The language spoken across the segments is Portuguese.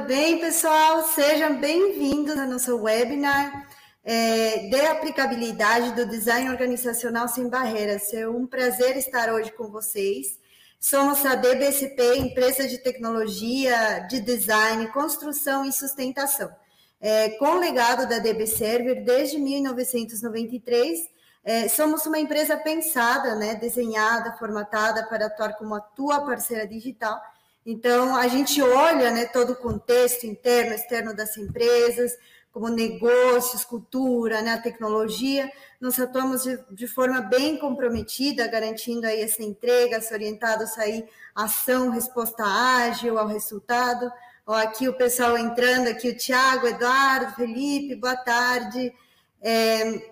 tudo bem, pessoal? Sejam bem-vindos ao nosso webinar é, de aplicabilidade do design organizacional sem barreiras. É um prazer estar hoje com vocês. Somos a DBSP, empresa de tecnologia, de design, construção e sustentação. É, com o legado da DB Server desde 1993, é, somos uma empresa pensada, né, desenhada, formatada para atuar como a tua parceira digital então, a gente olha né, todo o contexto interno, externo das empresas, como negócios, cultura, né, a tecnologia, nós atuamos de, de, forma bem comprometida, garantindo aí essa entrega, orientados aí ação, resposta ágil ao resultado. Ó, aqui o pessoal entrando, aqui o Tiago, Eduardo, Felipe, boa tarde. É,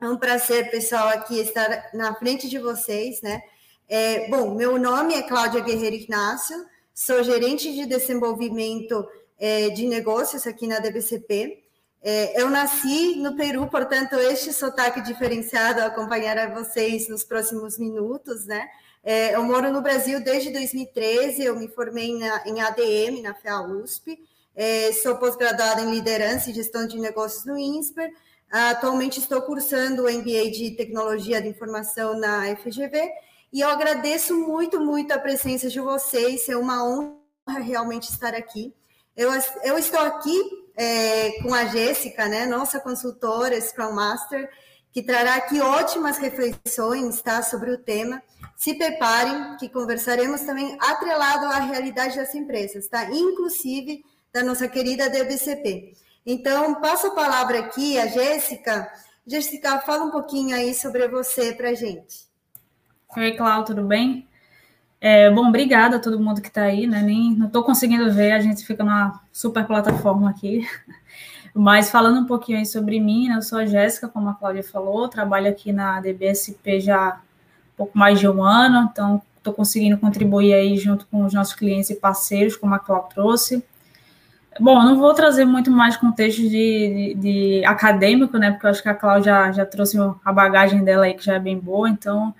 é um prazer, pessoal, aqui estar na frente de vocês, né? É, bom, meu nome é Cláudia Guerreiro Ignácio, sou gerente de desenvolvimento é, de negócios aqui na DBCP. É, eu nasci no Peru, portanto, este sotaque diferenciado acompanhará vocês nos próximos minutos, né? É, eu moro no Brasil desde 2013, eu me formei na, em ADM, na FEA USP, é, sou pós-graduada em liderança e gestão de negócios no INSPER, atualmente estou cursando o MBA de Tecnologia de Informação na FGV e eu agradeço muito, muito a presença de vocês. É uma honra realmente estar aqui. Eu, eu estou aqui é, com a Jéssica, né, nossa consultora Scrum Master, que trará aqui ótimas reflexões tá, sobre o tema. Se preparem, que conversaremos também atrelado à realidade das empresas, tá? inclusive da nossa querida DBCP. Então, passo a palavra aqui a Jéssica. Jéssica, fala um pouquinho aí sobre você para a gente. Oi, Cláudio, tudo bem? É, bom, obrigada a todo mundo que está aí, né? Nem, não estou conseguindo ver, a gente fica numa super plataforma aqui. Mas falando um pouquinho aí sobre mim, né? eu sou a Jéssica, como a Cláudia falou, trabalho aqui na DBSP já um pouco mais de um ano, então estou conseguindo contribuir aí junto com os nossos clientes e parceiros, como a Cláudia trouxe. Bom, não vou trazer muito mais contexto de, de, de, acadêmico, né? Porque eu acho que a Cláudia já, já trouxe a bagagem dela aí, que já é bem boa, então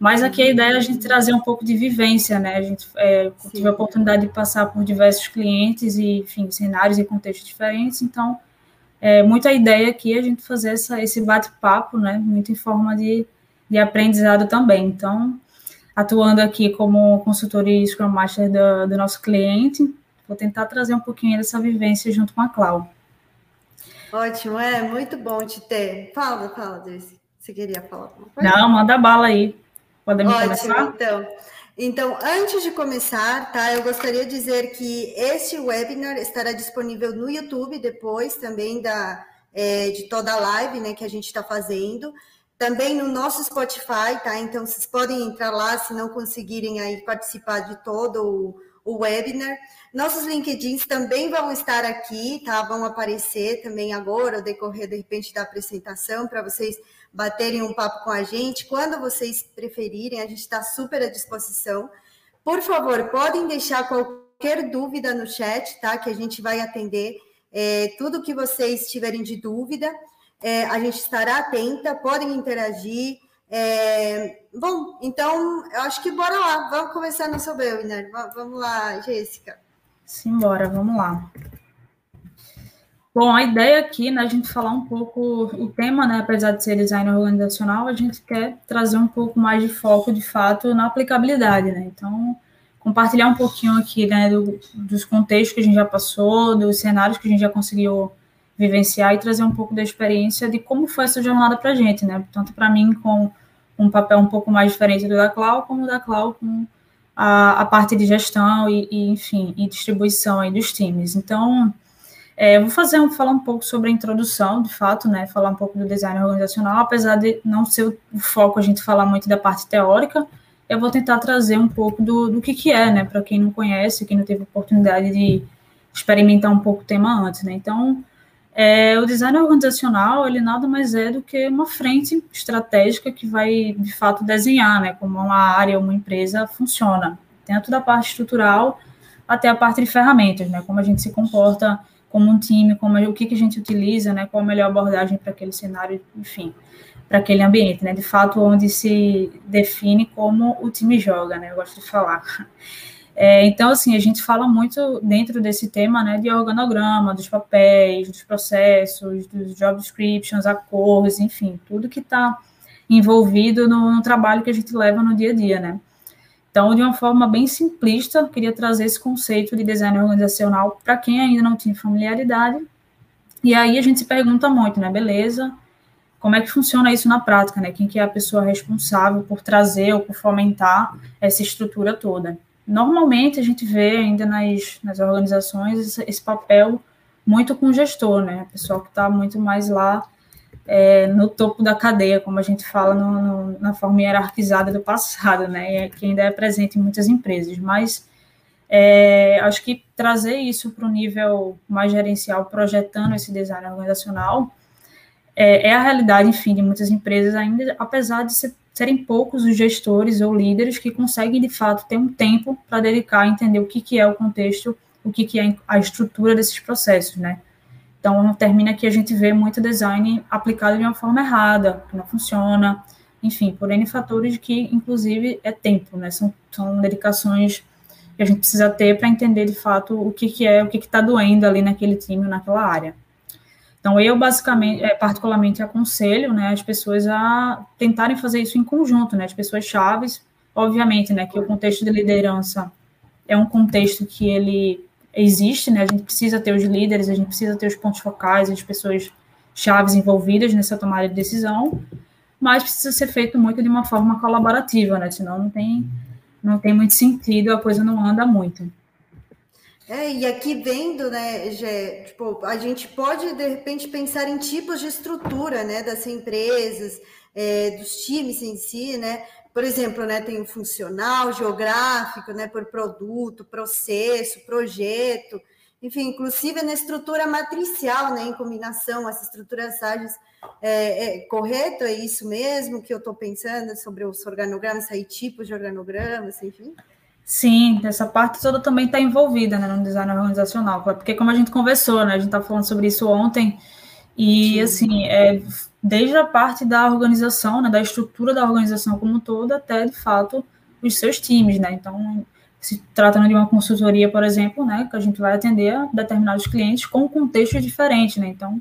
mas aqui a ideia é a gente trazer um pouco de vivência, né? A gente é, tive a oportunidade de passar por diversos clientes e, enfim, cenários e contextos diferentes, então é muita ideia aqui a gente fazer essa, esse bate-papo, né? Muito em forma de, de aprendizado também. Então, atuando aqui como consultor e Scrum Master do, do nosso cliente, vou tentar trazer um pouquinho dessa vivência junto com a Cláudia. Ótimo, é muito bom te ter. Fala, fala, Desse. Você queria falar alguma coisa? Não, manda bala aí. Podemos Ótimo, começar? Então. Então, antes de começar, tá, eu gostaria de dizer que este webinar estará disponível no YouTube depois também da, é, de toda a live né, que a gente está fazendo. Também no nosso Spotify, tá? Então, vocês podem entrar lá se não conseguirem aí participar de todo o, o webinar. Nossos LinkedIns também vão estar aqui, tá? Vão aparecer também agora, ao decorrer, de repente, da apresentação, para vocês baterem um papo com a gente. Quando vocês preferirem, a gente está super à disposição. Por favor, podem deixar qualquer dúvida no chat, tá? Que a gente vai atender é, tudo que vocês tiverem de dúvida. É, a gente estará atenta, podem interagir. É, bom, então eu acho que bora lá, vamos começar nosso webinar. Vamos lá, Jéssica. Simbora, vamos lá. Bom, a ideia aqui, né, a gente falar um pouco, o tema, né, apesar de ser design organizacional, a gente quer trazer um pouco mais de foco, de fato, na aplicabilidade, né, então, compartilhar um pouquinho aqui, né, do, dos contextos que a gente já passou, dos cenários que a gente já conseguiu vivenciar e trazer um pouco da experiência de como foi essa jornada para a gente, né, tanto para mim com um papel um pouco mais diferente do da Clau, como da Clau com a, a parte de gestão e, e, enfim, e distribuição aí dos times. Então, é, vou fazer um, falar um pouco sobre a introdução, de fato, né? Falar um pouco do design organizacional, apesar de não ser o, o foco a gente falar muito da parte teórica, eu vou tentar trazer um pouco do, do que, que é, né? Para quem não conhece, quem não teve oportunidade de experimentar um pouco o tema antes, né? Então, é, o design organizacional, ele nada mais é do que uma frente estratégica que vai, de fato, desenhar, né? Como uma área, uma empresa funciona, tanto da parte estrutural até a parte de ferramentas, né? Como a gente se comporta como um time, como o que, que a gente utiliza, né, qual a melhor abordagem para aquele cenário, enfim, para aquele ambiente, né, de fato, onde se define como o time joga, né, eu gosto de falar. É, então, assim, a gente fala muito dentro desse tema, né, de organograma, dos papéis, dos processos, dos job descriptions, acordos, enfim, tudo que está envolvido no, no, trabalho que a gente leva no dia a dia, né. Então, de uma forma bem simplista, queria trazer esse conceito de design organizacional para quem ainda não tinha familiaridade. E aí a gente se pergunta muito, né, beleza, como é que funciona isso na prática, né? Quem que é a pessoa responsável por trazer ou por fomentar essa estrutura toda? Normalmente a gente vê ainda nas, nas organizações esse, esse papel muito com o gestor, né? A que está muito mais lá é, no topo da cadeia, como a gente fala no, no, na forma hierarquizada do passado, né? Que ainda é presente em muitas empresas. Mas é, acho que trazer isso para o nível mais gerencial, projetando esse design organizacional, é, é, a realidade, enfim, de muitas empresas ainda, apesar de ser, serem poucos os gestores ou líderes que conseguem, de fato, ter um tempo para dedicar a entender o que, que é o contexto, o que, que é a estrutura desses processos, né? Então, termina que a gente vê muito design aplicado de uma forma errada, que não funciona, enfim, por N fatores que, inclusive, é tempo, né? São, são dedicações que a gente precisa ter para entender, de fato, o que, que é, o que está doendo ali naquele time, naquela área. Então, eu basicamente, é, particularmente, aconselho né, as pessoas a tentarem fazer isso em conjunto, né, as pessoas chaves, obviamente, né, que o contexto de liderança é um contexto que ele existe, né, a gente precisa ter os líderes, a gente precisa ter os pontos focais, as pessoas chaves envolvidas nessa tomada de decisão, mas precisa ser feito muito de uma forma colaborativa, né, senão não tem, não tem muito sentido, a coisa não anda muito. É, e aqui vendo, né, Gé, tipo, a gente pode, de repente, pensar em tipos de estrutura, né, das empresas, é, dos times em si, né, por exemplo, né, tem o funcional, geográfico, né, por produto, processo, projeto, enfim, inclusive na estrutura matricial, né, em combinação, essas estruturas ágeis, é, é correto? É isso mesmo que eu estou pensando sobre os organogramas, aí tipos de organogramas, enfim? Sim, essa parte toda também está envolvida né, no design organizacional, porque como a gente conversou, né, a gente está falando sobre isso ontem, e Sim. assim, é, desde a parte da organização, né, da estrutura da organização como um todo, até de fato os seus times, né? Então, se tratando de uma consultoria, por exemplo, né, que a gente vai atender a determinados clientes com contextos diferentes, né? Então,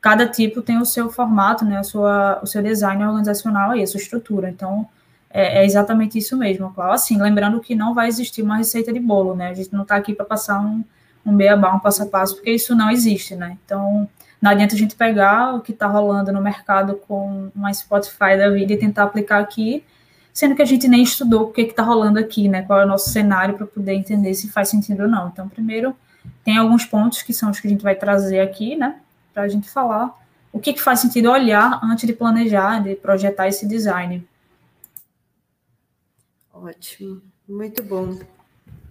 cada tipo tem o seu formato, né, a sua, o seu design organizacional e a sua estrutura. Então, é, é, exatamente isso mesmo, Cláudio. Assim, lembrando que não vai existir uma receita de bolo, né? A gente não está aqui para passar um, um beabá, um passo a passo, porque isso não existe, né? Então, não adianta a gente pegar o que está rolando no mercado com uma Spotify da vida e tentar aplicar aqui, sendo que a gente nem estudou o que está rolando aqui, né? Qual é o nosso cenário para poder entender se faz sentido ou não. Então, primeiro, tem alguns pontos que são os que a gente vai trazer aqui, né? Para a gente falar o que, que faz sentido olhar antes de planejar, de projetar esse design. Ótimo, muito bom.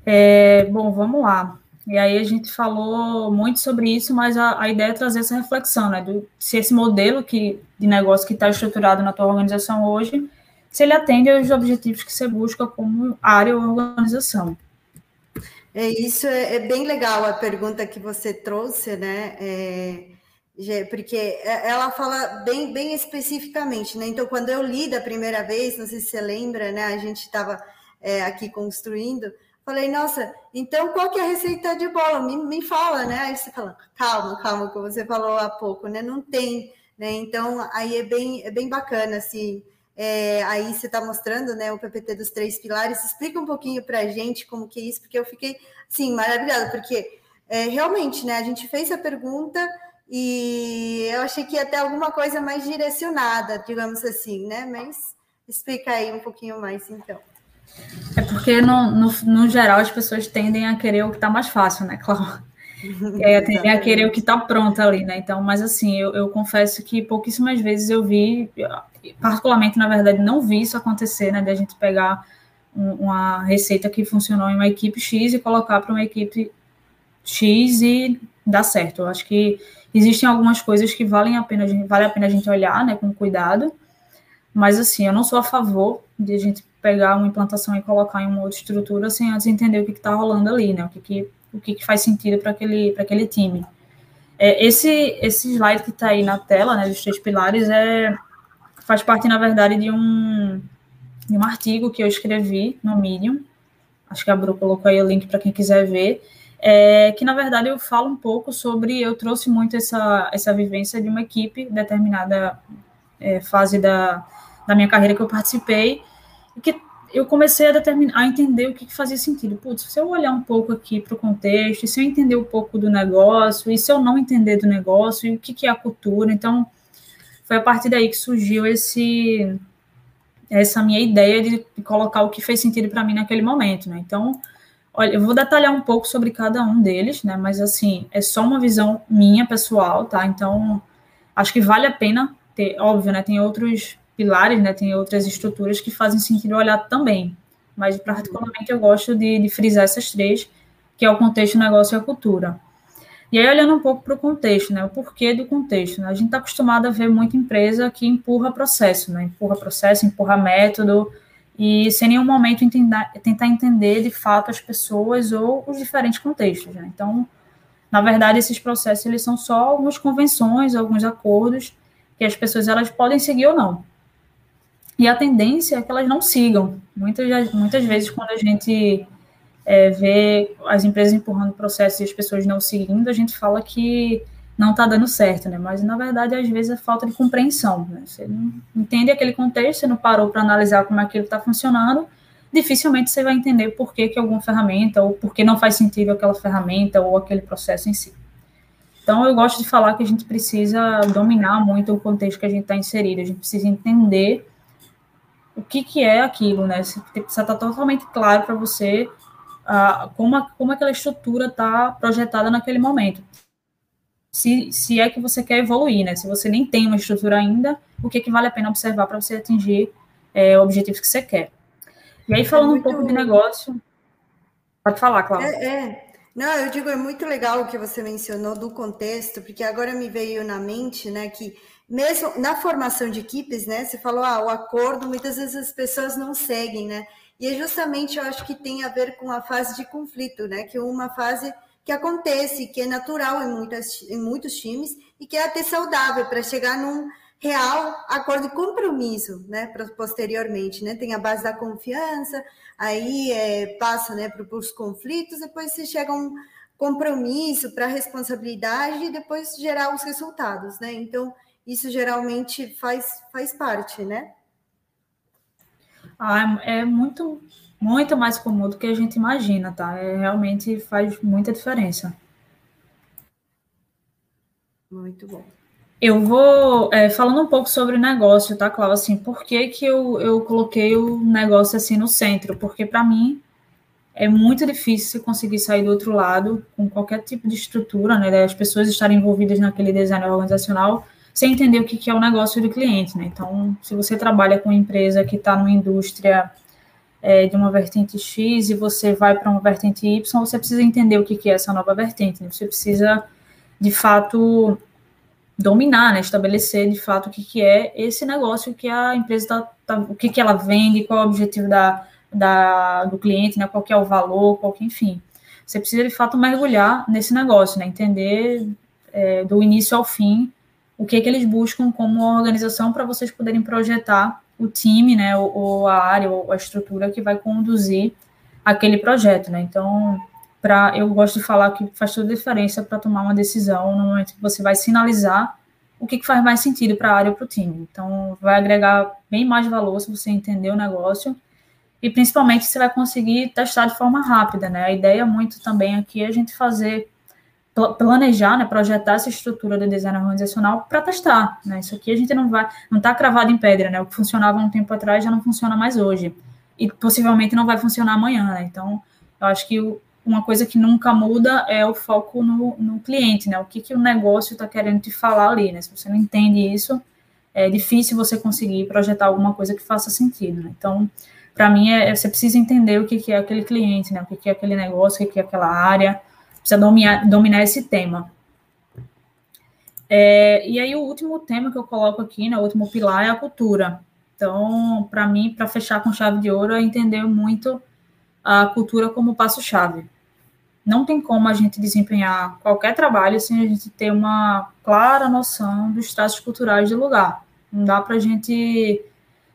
É, bom, vamos lá. E aí a gente falou muito sobre isso, mas a, a ideia é trazer essa reflexão, né? Do, se esse modelo que, de negócio que está estruturado na tua organização hoje, se ele atende aos objetivos que você busca como área ou organização. É isso, é, é bem legal a pergunta que você trouxe, né? É, porque é, ela fala bem, bem especificamente, né? Então, quando eu li da primeira vez, não sei se você lembra, né? A gente estava é, aqui construindo, falei, nossa, então qual que é a receita de bola? Me, me fala, né? Aí você fala, calma, calma, como você falou há pouco, né? Não tem, né? Então, aí é bem, é bem bacana, assim. É, aí você está mostrando, né, o PPT dos três pilares. Explica um pouquinho para a gente como que é isso, porque eu fiquei, assim, maravilhada, porque é, realmente, né, a gente fez a pergunta e eu achei que ia ter alguma coisa mais direcionada, digamos assim, né? Mas explica aí um pouquinho mais, então. É porque, no, no, no geral, as pessoas tendem a querer o que está mais fácil, né, Cláudia? É, tendem a querer o que está pronto ali, né? Então, mas assim, eu, eu confesso que pouquíssimas vezes eu vi, particularmente, na verdade, não vi isso acontecer, né? De a gente pegar um, uma receita que funcionou em uma equipe X e colocar para uma equipe X e dar certo. Eu acho que Existem algumas coisas que valem a pena, vale a pena a gente olhar, né, com cuidado, mas assim, eu não sou a favor de a gente pegar uma implantação e colocar em uma outra estrutura sem antes entender o que está rolando ali, né, o que, que, o que, que faz sentido para aquele, aquele time. É, esse, esse slide que está aí na tela, né, dos três pilares, é, faz parte, na verdade, de um, de um artigo que eu escrevi no Medium, acho que a Bru colocou aí o link para quem quiser ver, é, que na verdade eu falo um pouco sobre, eu trouxe muito essa, essa vivência de uma equipe, determinada é, fase da, da minha carreira que eu participei, e que eu comecei a, determinar, a entender o que, que fazia sentido. Putz, se eu olhar um pouco aqui para o contexto, se eu entender um pouco do negócio, e se eu não entender do negócio, e o que, que é a cultura, então foi a partir daí que surgiu esse essa minha ideia de colocar o que fez sentido para mim naquele momento, né? Então, olha, eu vou detalhar um pouco sobre cada um deles, né? Mas assim, é só uma visão minha pessoal, tá? Então, acho que vale a pena ter, óbvio, né? Tem outros pilares, né? Tem outras estruturas que fazem sentido olhar também. Mas particularmente eu gosto de, de frisar essas três, que é o contexto, o negócio e a cultura. E aí, olhando um pouco para o contexto, né? O porquê do contexto. Né? A gente está acostumado a ver muita empresa que empurra processo, né? Empurra processo, empurra método, e sem nenhum momento entender, tentar entender de fato as pessoas ou os diferentes contextos. Né? Então, na verdade, esses processos eles são só algumas convenções, alguns acordos que as pessoas elas podem seguir ou não. E a tendência é que elas não sigam. Muitas, muitas vezes, quando a gente é, vê as empresas empurrando processos e as pessoas não seguindo, a gente fala que não está dando certo, né? Mas na verdade, às vezes é falta de compreensão. Né? Você não entende aquele contexto, você não parou para analisar como aquilo está funcionando, dificilmente você vai entender por que, que alguma ferramenta ou por que não faz sentido aquela ferramenta ou aquele processo em si. Então, eu gosto de falar que a gente precisa dominar muito o contexto que a gente está inserido, a gente precisa entender o que, que é aquilo, né? Você precisa estar totalmente claro para você uh, como, a, como aquela estrutura está projetada naquele momento. Se, se é que você quer evoluir, né? Se você nem tem uma estrutura ainda, o que, que vale a pena observar para você atingir é, objetivos que você quer. E aí, falando é muito... um pouco de negócio. Pode falar, Cláudia. É, é, Não, eu digo, é muito legal o que você mencionou do contexto, porque agora me veio na mente, né, que mesmo na formação de equipes, né, você falou, ah, o acordo, muitas vezes as pessoas não seguem, né, e é justamente, eu acho que tem a ver com a fase de conflito, né? Que é uma fase que acontece, que é natural em, muitas, em muitos times e que é até saudável para chegar num real acordo de compromisso, né? Posteriormente, né? Tem a base da confiança, aí é, passa, né? Para os conflitos, depois se chega a um compromisso para responsabilidade e depois gerar os resultados, né? Então isso geralmente faz faz parte, né? Ah, é, muito, muito mais comum do que a gente imagina, tá? É, realmente faz muita diferença. Muito bom. Eu vou é, falando um pouco sobre o negócio, tá, Cláudia? Assim, por que, que eu, eu coloquei o negócio assim no centro? Porque para mim é muito difícil conseguir sair do outro lado com qualquer tipo de estrutura, né? As pessoas estarem envolvidas naquele design organizacional sem entender o que é o negócio do cliente, né? Então, se você trabalha com uma empresa que está numa indústria é, de uma vertente X e você vai para uma vertente Y, você precisa entender o que é essa nova vertente, né? Você precisa, de fato, dominar, né? Estabelecer, de fato, o que é esse negócio que a empresa está, tá, o que, que ela vende, qual é o objetivo da, da, do cliente, né? Qual é o valor, qual que, enfim. Você precisa, de fato, mergulhar nesse negócio, né? Entender é, do início ao fim o que, que eles buscam como organização para vocês poderem projetar o time, né, ou, ou, a área, ou a estrutura que vai conduzir aquele projeto, né? Então, para eu gosto de falar que faz toda a diferença para tomar uma decisão no momento que você vai sinalizar o que, que faz mais sentido para a área ou para o time. Então, vai agregar bem mais valor se você entender o negócio e principalmente você vai conseguir testar de forma rápida, né? A ideia muito também aqui é a gente fazer planejar, né, projetar essa estrutura de design organizacional para testar, né? Isso aqui a gente não vai, não está cravado em pedra, né? O que funcionava um tempo atrás já não funciona mais hoje e possivelmente não vai funcionar amanhã, né? Então, eu acho que uma coisa que nunca muda é o foco no, no cliente, né? O que, que o negócio está querendo te falar ali, né? Se você não entende isso, é difícil você conseguir projetar alguma coisa que faça sentido, né? Então, para mim, é, é, você precisa entender o que, que é aquele cliente, né? O que, que é aquele negócio, o que, que é aquela área, precisa dominar, dominar esse tema. É, e aí, o último tema que eu coloco aqui, né, o último pilar, é a cultura. Então, para mim, para fechar com chave de ouro, é entender muito a cultura como passo-chave. Não tem como a gente desempenhar qualquer trabalho sem a gente ter uma clara noção dos traços culturais do lugar. Não dá para a gente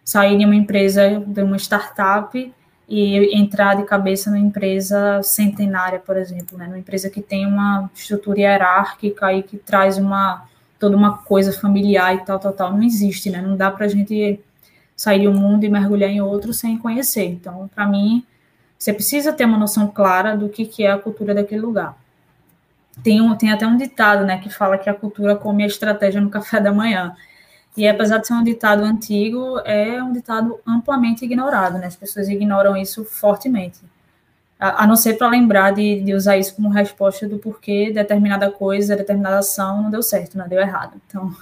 sair de uma empresa, de uma startup, e entrar de cabeça numa empresa centenária, por exemplo, né? Numa empresa que tem uma estrutura hierárquica e que traz uma toda uma coisa familiar e tal, tal, tal, não existe, né? Não dá para a gente sair de um mundo e mergulhar em outro sem conhecer. Então, para mim, você precisa ter uma noção clara do que, que é a cultura daquele lugar. Tem, um, tem até um ditado, né, que fala que a cultura come a estratégia no café da manhã. E apesar de ser um ditado antigo, é um ditado amplamente ignorado, né? As pessoas ignoram isso fortemente. A, a não ser para lembrar de, de, usar isso como resposta do porquê determinada coisa, determinada ação não deu certo, não deu errado. Então,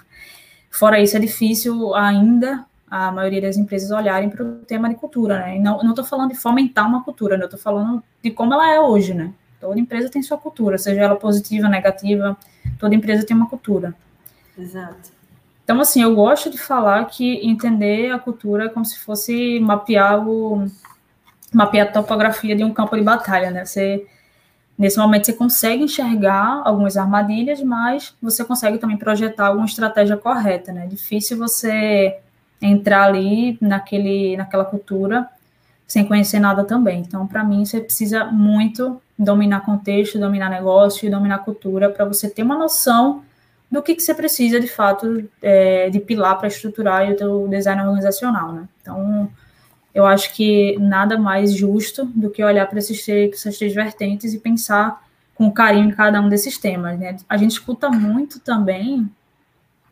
fora isso, é difícil ainda a maioria das empresas olharem para o tema de cultura, né? E não estou falando de fomentar uma cultura, né? Eu estou falando de como ela é hoje, né? Toda empresa tem sua cultura, seja ela positiva, negativa, toda empresa tem uma cultura. Exato. Então, assim, eu gosto de falar que entender a cultura é como se fosse mapear o mapear a topografia de um campo de batalha, né? Você nesse momento você consegue enxergar algumas armadilhas, mas você consegue também projetar alguma estratégia correta, né? É difícil você entrar ali naquele naquela cultura sem conhecer nada também. Então, para mim, você precisa muito dominar contexto, dominar negócio, dominar cultura para você ter uma noção do que, que você precisa, de fato, é, de pilar para estruturar o teu design organizacional, né? Então, eu acho que nada mais justo do que olhar para esses três, essas três vertentes e pensar com carinho em cada um desses temas, né? A gente escuta muito também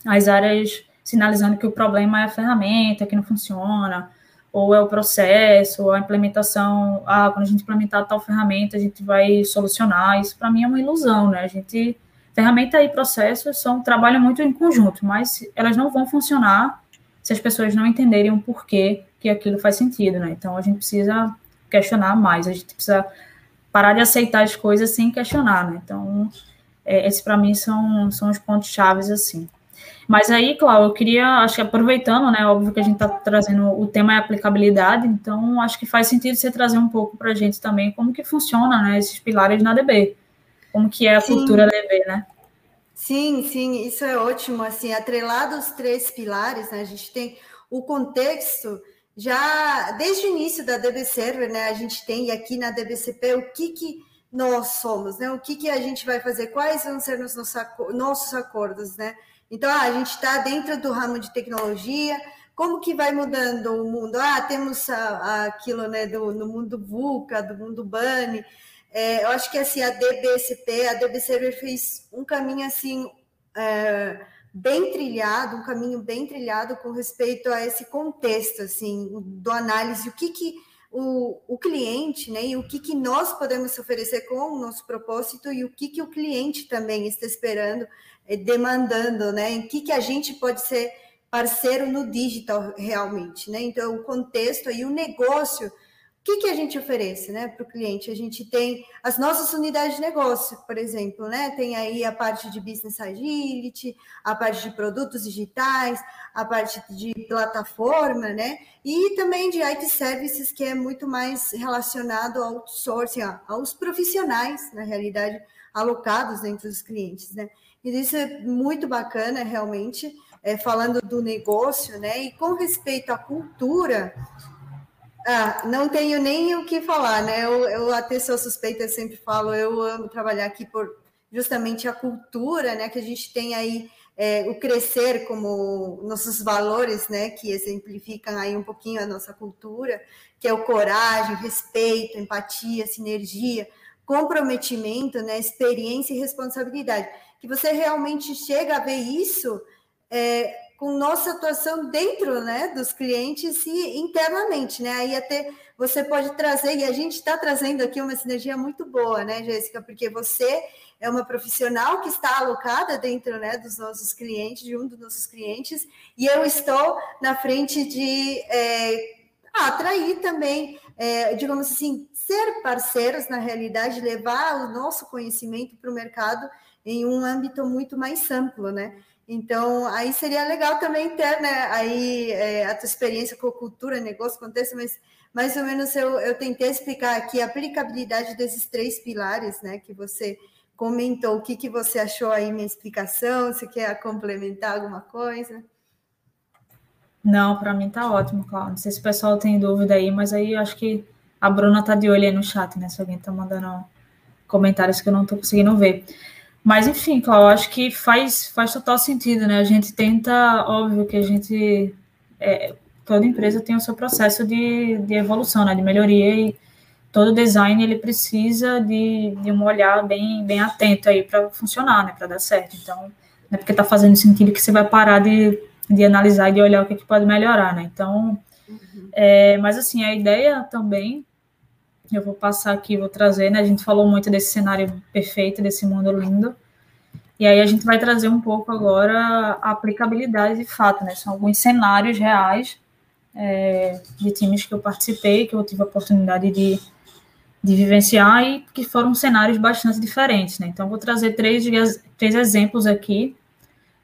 as áreas sinalizando que o problema é a ferramenta que não funciona, ou é o processo, ou a implementação, ah, quando a gente implementar tal ferramenta, a gente vai solucionar. Isso para mim é uma ilusão, né? A gente Ferramenta e processos são trabalham muito em conjunto, mas elas não vão funcionar se as pessoas não entenderem o porquê que aquilo faz sentido, né? Então a gente precisa questionar mais, a gente precisa parar de aceitar as coisas sem questionar, né? Então, é, esse para mim são, são os pontos chaves assim. Mas aí, Cláudio, eu queria, acho que aproveitando, né, óbvio que a gente está trazendo o tema é aplicabilidade, então acho que faz sentido você trazer um pouco para a gente também como que funciona, né, esses pilares na DB como que é a sim. cultura DB, né? Sim, sim, isso é ótimo. Assim, atrelado aos três pilares, né, a gente tem o contexto já desde o início da DB Server, né? A gente tem aqui na DBCP o que que nós somos, né? O que que a gente vai fazer? Quais vão ser os nossos acordos, né? Então, ah, a gente está dentro do ramo de tecnologia. Como que vai mudando o mundo? Ah, temos aquilo, né? Do, no mundo VUCA, do mundo BANI. É, eu acho que assim, a DBSP, a DBCB fez um caminho assim é, bem trilhado, um caminho bem trilhado com respeito a esse contexto assim do análise, o que, que o, o cliente, né, e o que, que nós podemos oferecer com o nosso propósito e o que, que o cliente também está esperando, é, demandando, né, em que, que a gente pode ser parceiro no digital realmente, né? Então, o contexto aí, o negócio que, que a gente oferece né, para o cliente? A gente tem as nossas unidades de negócio, por exemplo, né? Tem aí a parte de business agility, a parte de produtos digitais, a parte de plataforma, né? E também de IT services, que é muito mais relacionado ao outsourcing, aos profissionais, na realidade, alocados dentro dos clientes, né? E isso é muito bacana, realmente, é, falando do negócio, né? E com respeito à cultura, ah, não tenho nem o que falar, né? Eu, eu até sou suspeita, eu sempre falo, eu amo trabalhar aqui por justamente a cultura, né? Que a gente tem aí é, o crescer como nossos valores, né? Que exemplificam aí um pouquinho a nossa cultura, que é o coragem, respeito, empatia, sinergia, comprometimento, né? Experiência e responsabilidade. Que você realmente chega a ver isso é, com nossa atuação dentro né, dos clientes e internamente, né? Aí até você pode trazer, e a gente está trazendo aqui uma sinergia muito boa, né, Jéssica? Porque você é uma profissional que está alocada dentro né, dos nossos clientes, de um dos nossos clientes, e eu estou na frente de é, atrair também, é, digamos assim, ser parceiros na realidade, levar o nosso conhecimento para o mercado em um âmbito muito mais amplo, né? Então, aí seria legal também ter, né, aí é, a tua experiência com cultura, negócio, contexto, mas mais ou menos eu, eu tentei explicar aqui a aplicabilidade desses três pilares, né, que você comentou. O que, que você achou aí minha explicação? Se quer complementar alguma coisa? Não, para mim tá ótimo, claro. Não sei se o pessoal tem dúvida aí, mas aí eu acho que A Bruna tá de olho aí no chat, né? Se alguém tá mandando comentários que eu não tô conseguindo ver. Mas, enfim, Cláudio, acho que faz, faz total sentido, né? A gente tenta, óbvio que a gente. É, toda empresa tem o seu processo de, de evolução, né? De melhoria e todo design ele precisa de, de um olhar bem, bem atento aí para funcionar, né? Para dar certo. Então, não é porque tá fazendo sentido que você vai parar de, de analisar e de olhar o que, que pode melhorar, né? Então, uhum. é, mas assim, a ideia também eu vou passar aqui, vou trazer, né? A gente falou muito desse cenário perfeito, desse mundo lindo. E aí a gente vai trazer um pouco agora a aplicabilidade de fato, né? São alguns cenários reais é, de times que eu participei, que eu tive a oportunidade de, de vivenciar e que foram cenários bastante diferentes, né? Então, vou trazer três, três exemplos aqui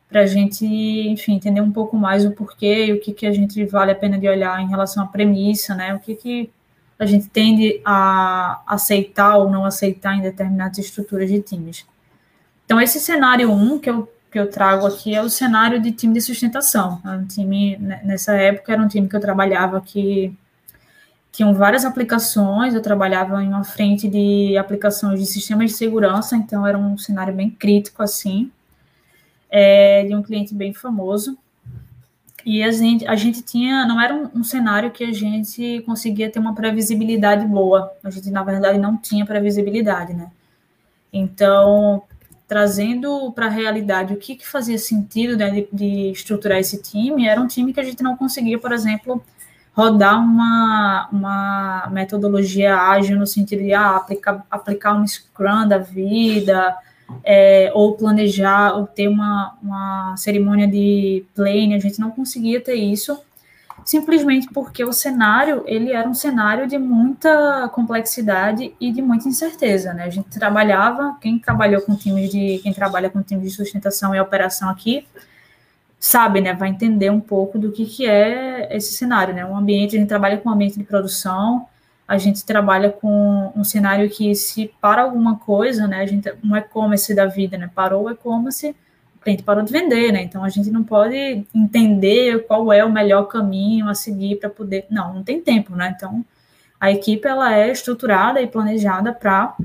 para a gente, enfim, entender um pouco mais o porquê e o que, que a gente vale a pena de olhar em relação à premissa, né? O que, que a gente tende a aceitar ou não aceitar em determinadas estruturas de times. Então, esse cenário 1 um que eu, que eu trago aqui é o cenário de time de sustentação. É um time, né, nessa época, era um time que eu trabalhava que tinham várias aplicações, eu trabalhava em uma frente de aplicações de sistemas de segurança, então era um cenário bem crítico, assim, é, de um cliente bem famoso. E a gente, a gente tinha, não era um, um, cenário que a gente conseguia ter uma previsibilidade boa. A gente, na verdade, não tinha previsibilidade, né? Então, trazendo para a realidade o que, que fazia sentido né, de, de, estruturar esse time, era um time que a gente não conseguia, por exemplo, rodar uma, uma metodologia ágil no sentido de ah, aplicar, aplicar um Scrum da vida, é, ou planejar, ou ter uma, uma cerimônia de plane, a gente não conseguia ter isso, simplesmente porque o cenário, ele era um cenário de muita complexidade e de muita incerteza, né? A gente trabalhava, quem trabalhou com times de, quem trabalha com times de sustentação e operação aqui, sabe, né, vai entender um pouco do que, que é esse cenário, né? Um ambiente, a gente trabalha com um ambiente de produção, a gente trabalha com um cenário que se para alguma coisa, né, a gente um e-commerce da vida, né, parou o e-commerce, o cliente parou de vender, né, então a gente não pode entender qual é o melhor caminho a seguir para poder, não, não tem tempo, né, então a equipe ela é estruturada e planejada para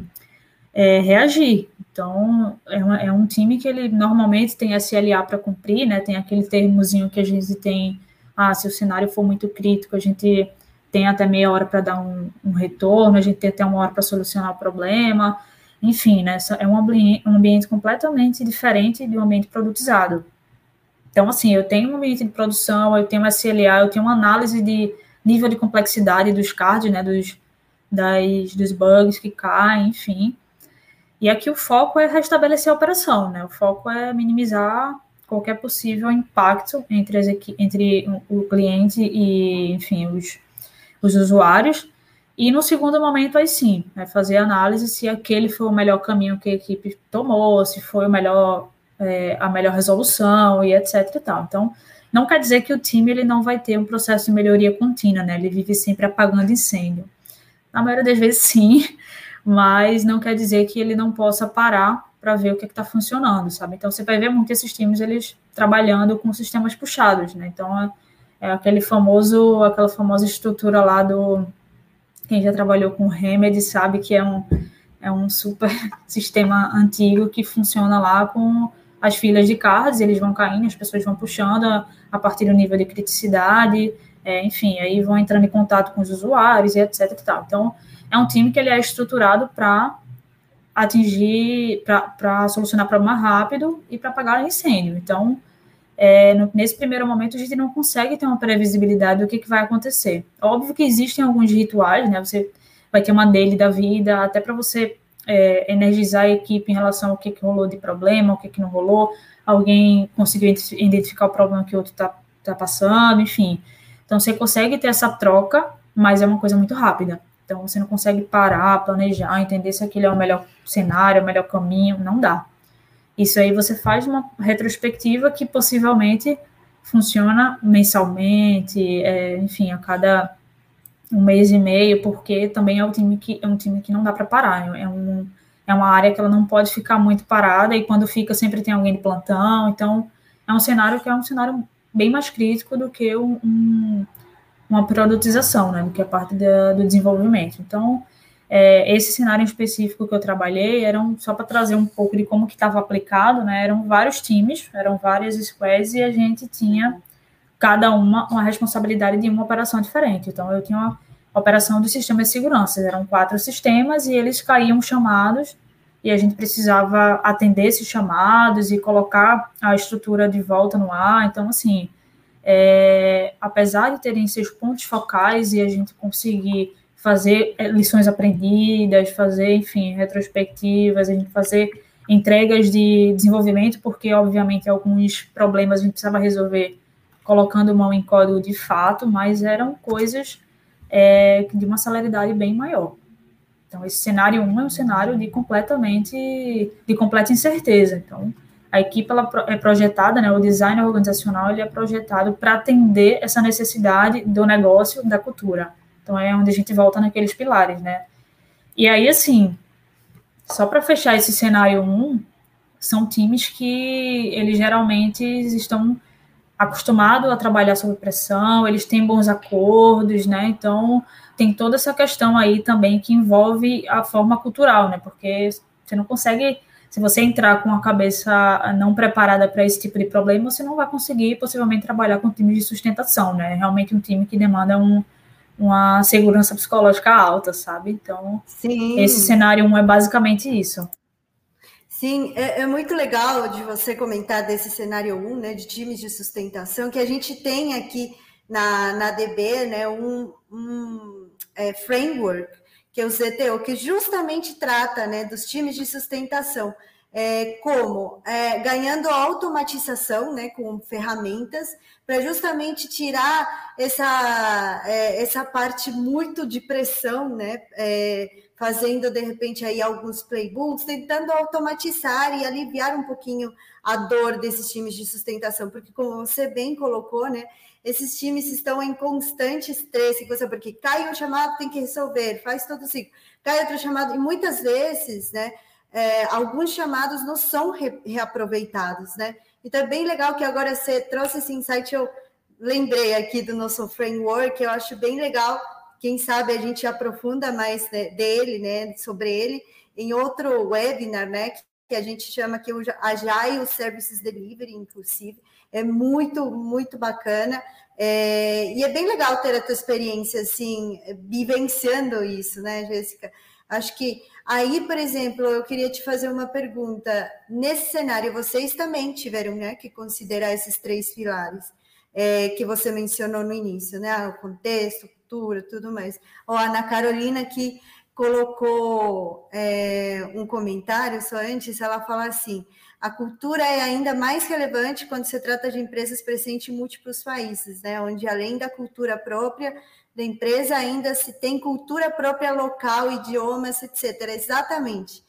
é, reagir, então é, uma, é, um time que ele normalmente tem SLA para cumprir, né, tem aquele termozinho que a gente tem, ah, se o cenário for muito crítico, a gente tem até meia hora para dar um, um, retorno, a gente tem até uma hora para solucionar o problema, enfim, né, é um ambiente, um ambiente completamente diferente de um ambiente produtizado. Então, assim, eu tenho um ambiente de produção, eu tenho SLA, eu tenho uma análise de nível de complexidade dos cards, né, dos, das, dos bugs que caem, enfim. E aqui o foco é restabelecer a operação, né, o foco é minimizar qualquer possível impacto entre, as, entre o cliente e, enfim, os, os usuários. E no segundo momento, aí sim, é fazer análise se aquele foi o melhor caminho que a equipe tomou, se foi o melhor, é, a melhor resolução e etc e tal. Então, não quer dizer que o time ele não vai ter um processo de melhoria contínua, né? Ele vive sempre apagando incêndio. Na maioria das vezes, sim, mas não quer dizer que ele não possa parar para ver o que está funcionando, sabe? Então, você vai ver muito esses times eles trabalhando com sistemas puxados, né? Então, é aquele famoso, aquela famosa estrutura lá do quem já trabalhou com Remedy sabe que é um, é um super sistema antigo que funciona lá com as filas de cards, eles vão caindo, as pessoas vão puxando a, a partir do nível de criticidade, é, enfim, aí vão entrando em contato com os usuários e etc e tal. Então, é um time que ele é estruturado para atingir, para solucionar problema rápido e para apagar incêndio. Então, é, no, nesse primeiro momento a gente não consegue ter uma previsibilidade do que, que vai acontecer. Óbvio que existem alguns rituais, né? Você vai ter uma dele da vida, até para você é, energizar a equipe em relação ao que, que rolou de problema, o que, que não rolou, alguém conseguiu identificar o problema que o outro está tá passando, enfim. Então você consegue ter essa troca, mas é uma coisa muito rápida. Então você não consegue parar, planejar, entender se aquele é o melhor cenário, o melhor caminho, não dá. Isso aí você faz uma retrospectiva que possivelmente funciona mensalmente, é, enfim, a cada um mês e meio, porque também é um time que é um time que não dá para parar, é, um, é uma área que ela não pode ficar muito parada e quando fica sempre tem alguém de plantão, então é um cenário que é um cenário bem mais crítico do que um, um, uma produtização, né, que é parte da, do desenvolvimento. Então, é, esse cenário em específico que eu trabalhei eram só para trazer um pouco de como que estava aplicado, né? Eram vários times, eram várias squads e a gente tinha cada uma uma responsabilidade de uma operação diferente. Então eu tinha uma operação dos sistemas de segurança, eram quatro sistemas e eles caíam chamados e a gente precisava atender esses chamados e colocar a estrutura de volta no ar. Então assim, é, apesar de terem seus pontos focais e a gente conseguir fazer é, lições aprendidas, fazer, enfim, retrospectivas, a gente fazer entregas de desenvolvimento, porque, obviamente, alguns problemas a gente precisava resolver colocando mão em código de fato, mas eram coisas é, de uma celeridade bem maior. Então, esse cenário 1 é um cenário de completamente, de completa incerteza. Então, a equipe ela é projetada, né, o design organizacional ele é projetado para atender essa necessidade do negócio, da cultura. Então é onde a gente volta naqueles pilares, né? E aí, assim, só para fechar esse cenário 1, são times que eles geralmente estão acostumados a trabalhar sob pressão, eles têm bons acordos, né? Então, tem toda essa questão aí também que envolve a forma cultural, né? Porque você não consegue, se você entrar com a cabeça não preparada para esse tipo de problema, você não vai conseguir possivelmente trabalhar com times de sustentação, né? Realmente um time que demanda um, uma segurança psicológica alta, sabe? Então, Sim. esse cenário 1 um é basicamente isso. Sim, é, é, muito legal de você comentar desse cenário 1, né, de times de sustentação, que a gente tem aqui na, na DB, né, um, um é, framework, que é o ZTO, que justamente trata, né, dos times de sustentação, é, como é, ganhando automatização, né, com ferramentas, para justamente tirar essa, é, essa parte muito de pressão, né? É, fazendo de repente aí alguns playbooks, tentando automatizar e aliviar um pouquinho a dor desses times de sustentação, porque como você bem colocou, né? Esses times estão em constante estresse, porque cai um chamado, tem que resolver, faz todo o ciclo, cai outro chamado, e muitas vezes, né? É, alguns chamados não são re, reaproveitados, né? Então é bem legal que agora você trouxe esse insight, eu lembrei aqui do nosso framework, eu acho bem legal. Quem sabe a gente aprofunda mais né, dele, né, sobre ele, em outro webinar, né, que a gente chama aqui o Agile Services Delivery, inclusive. É muito, muito bacana. É, e é bem legal ter a tua experiência, assim, vivenciando isso, né, Jéssica? Acho que aí, por exemplo, eu queria te fazer uma pergunta. Nesse cenário, vocês também tiveram né, que considerar esses três pilares é, que você mencionou no início, né? O contexto, cultura, tudo mais. Ó, a Ana Carolina que colocou é, um comentário só antes, ela fala assim: a cultura é ainda mais relevante quando se trata de empresas presentes em múltiplos países, né? Onde além da cultura própria da empresa ainda se tem cultura própria local, idiomas, etc. Exatamente.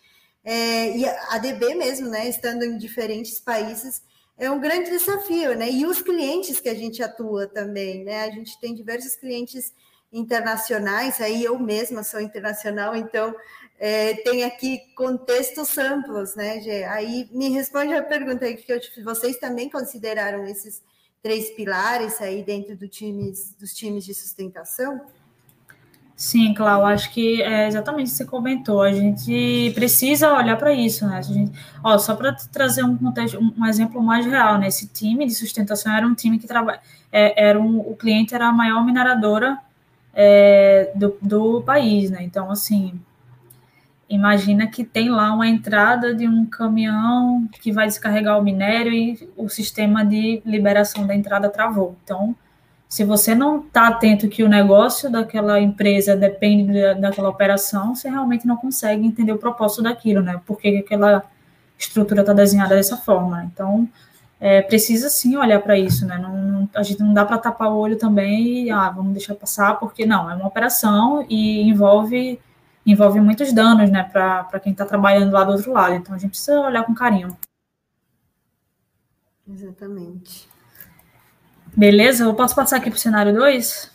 É, e a DB mesmo, né, estando em diferentes países, é um grande desafio, né? E os clientes que a gente atua também, né? A gente tem diversos clientes internacionais, aí eu mesma sou internacional, então é, tem aqui contextos amplos, né, Gê? Aí me responde a pergunta que eu, vocês também consideraram esses três pilares aí dentro do times, dos times de sustentação? Sim, Cláudio, acho que é exatamente o que você comentou. A gente precisa olhar para isso, né? A gente, ó, só para trazer um contexto, um, um, exemplo mais real, né? Esse time de sustentação era um time que trabalha, é, era um, o cliente era a maior mineradora é, do, do país, né? Então, assim, imagina que tem lá uma entrada de um caminhão que vai descarregar o minério e o sistema de liberação da entrada travou. Então, se você não está atento que o negócio daquela empresa depende daquela operação, você realmente não consegue entender o propósito daquilo, né? Por que aquela estrutura está desenhada dessa forma. Então, é, precisa sim olhar para isso, né? Não, a gente não dá para tapar o olho também e, ah, vamos deixar passar, porque não, é uma operação e envolve envolve muitos danos, né, para quem está trabalhando lá do outro lado. Então a gente precisa olhar com carinho. Exatamente. Beleza? Eu posso passar aqui para o cenário 2?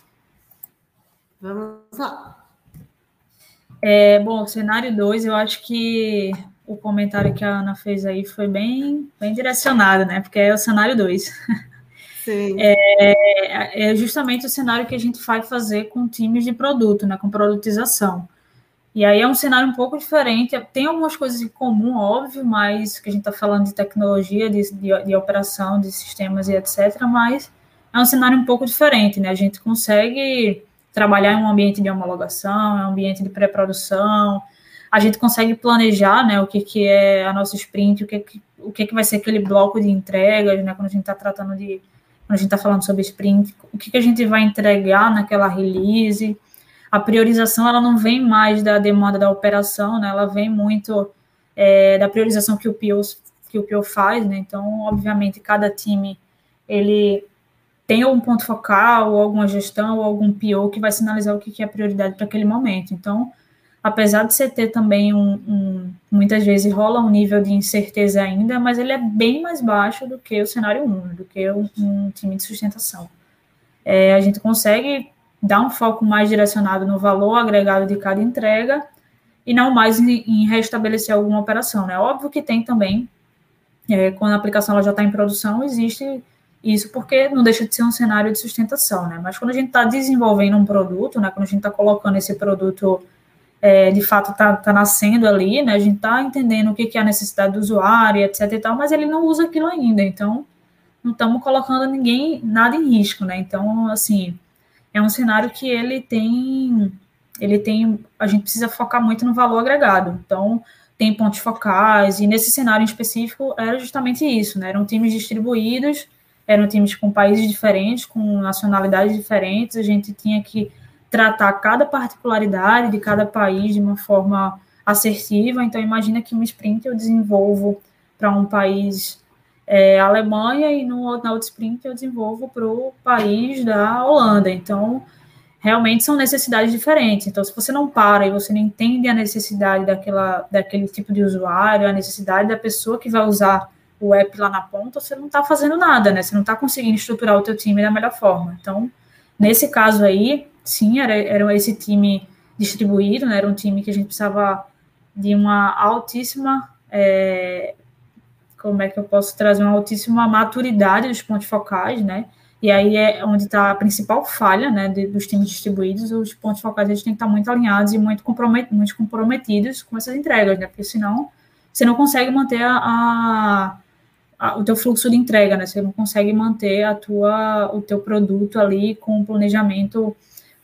Vamos lá. É, bom, cenário 2, eu acho que o comentário que a Ana fez aí foi bem, bem direcionado, né? Porque é o cenário 2. é, é, justamente o cenário que a gente vai fazer com times de produto, né, com produtização. E aí é um cenário um pouco diferente. Tem algumas coisas em comum, óbvio, mas que a gente está falando de tecnologia, de, de, de, operação, de sistemas e etc. Mas é um cenário um pouco diferente, né? A gente consegue trabalhar em um ambiente de homologação, em um ambiente de pré-produção. A gente consegue planejar, né, o que, que é a nossa sprint, o que, que, o que, que vai ser aquele bloco de entregas, né, quando a gente está tratando de, quando a gente está falando sobre sprint, o que, que a gente vai entregar naquela release a priorização ela não vem mais da demanda da operação, né? Ela vem muito é, da priorização que o PO, que o PO faz, né? Então, obviamente, cada time ele tem algum ponto focal, ou alguma gestão, ou algum PO que vai sinalizar o que é prioridade para aquele momento. Então, apesar de você ter também um, um, muitas vezes rola um nível de incerteza ainda, mas ele é bem mais baixo do que o cenário 1, do que um, um time de sustentação. É, a gente consegue dar um foco mais direcionado no valor agregado de cada entrega e não mais em, restabelecer alguma operação. Né? Óbvio que tem também, é, quando a aplicação ela já está em produção, existe isso porque não deixa de ser um cenário de sustentação, né? Mas quando a gente está desenvolvendo um produto, né? Quando a gente está colocando esse produto é, de fato está tá nascendo ali, né? A gente está entendendo o que, que é a necessidade do usuário, etc. e tal, mas ele não usa aquilo ainda, então não estamos colocando ninguém nada em risco, né? Então, assim, é um cenário que ele tem, ele tem, a gente precisa focar muito no valor agregado. Então, tem pontos focais, e nesse cenário em específico era justamente isso, né? Eram times distribuídos, eram times com países diferentes, com nacionalidades diferentes, a gente tinha que tratar cada particularidade de cada país de uma forma assertiva. Então, imagina que um sprint eu desenvolvo para um país é, Alemanha e no, na sprint eu desenvolvo para o país da Holanda. Então, realmente são necessidades diferentes. Então, se você não para e você não entende a necessidade daquela, daquele tipo de usuário, a necessidade da pessoa que vai usar o app lá na ponta, você não está fazendo nada, né? Você não está conseguindo estruturar o teu time da melhor forma. Então, nesse caso aí, sim, era, era esse time distribuído, né? Era um time que a gente precisava de uma altíssima é, como é que eu posso trazer uma altíssima maturidade dos pontos focais, né? E aí é onde está a principal falha, né, de, dos times distribuídos. Os pontos focais eles têm que estar muito alinhados e muito, compromet, muito comprometidos com essas entregas, né? Porque senão você não consegue manter a, a, a, o teu fluxo de entrega, né? Você não consegue manter a tua, o teu produto ali com um planejamento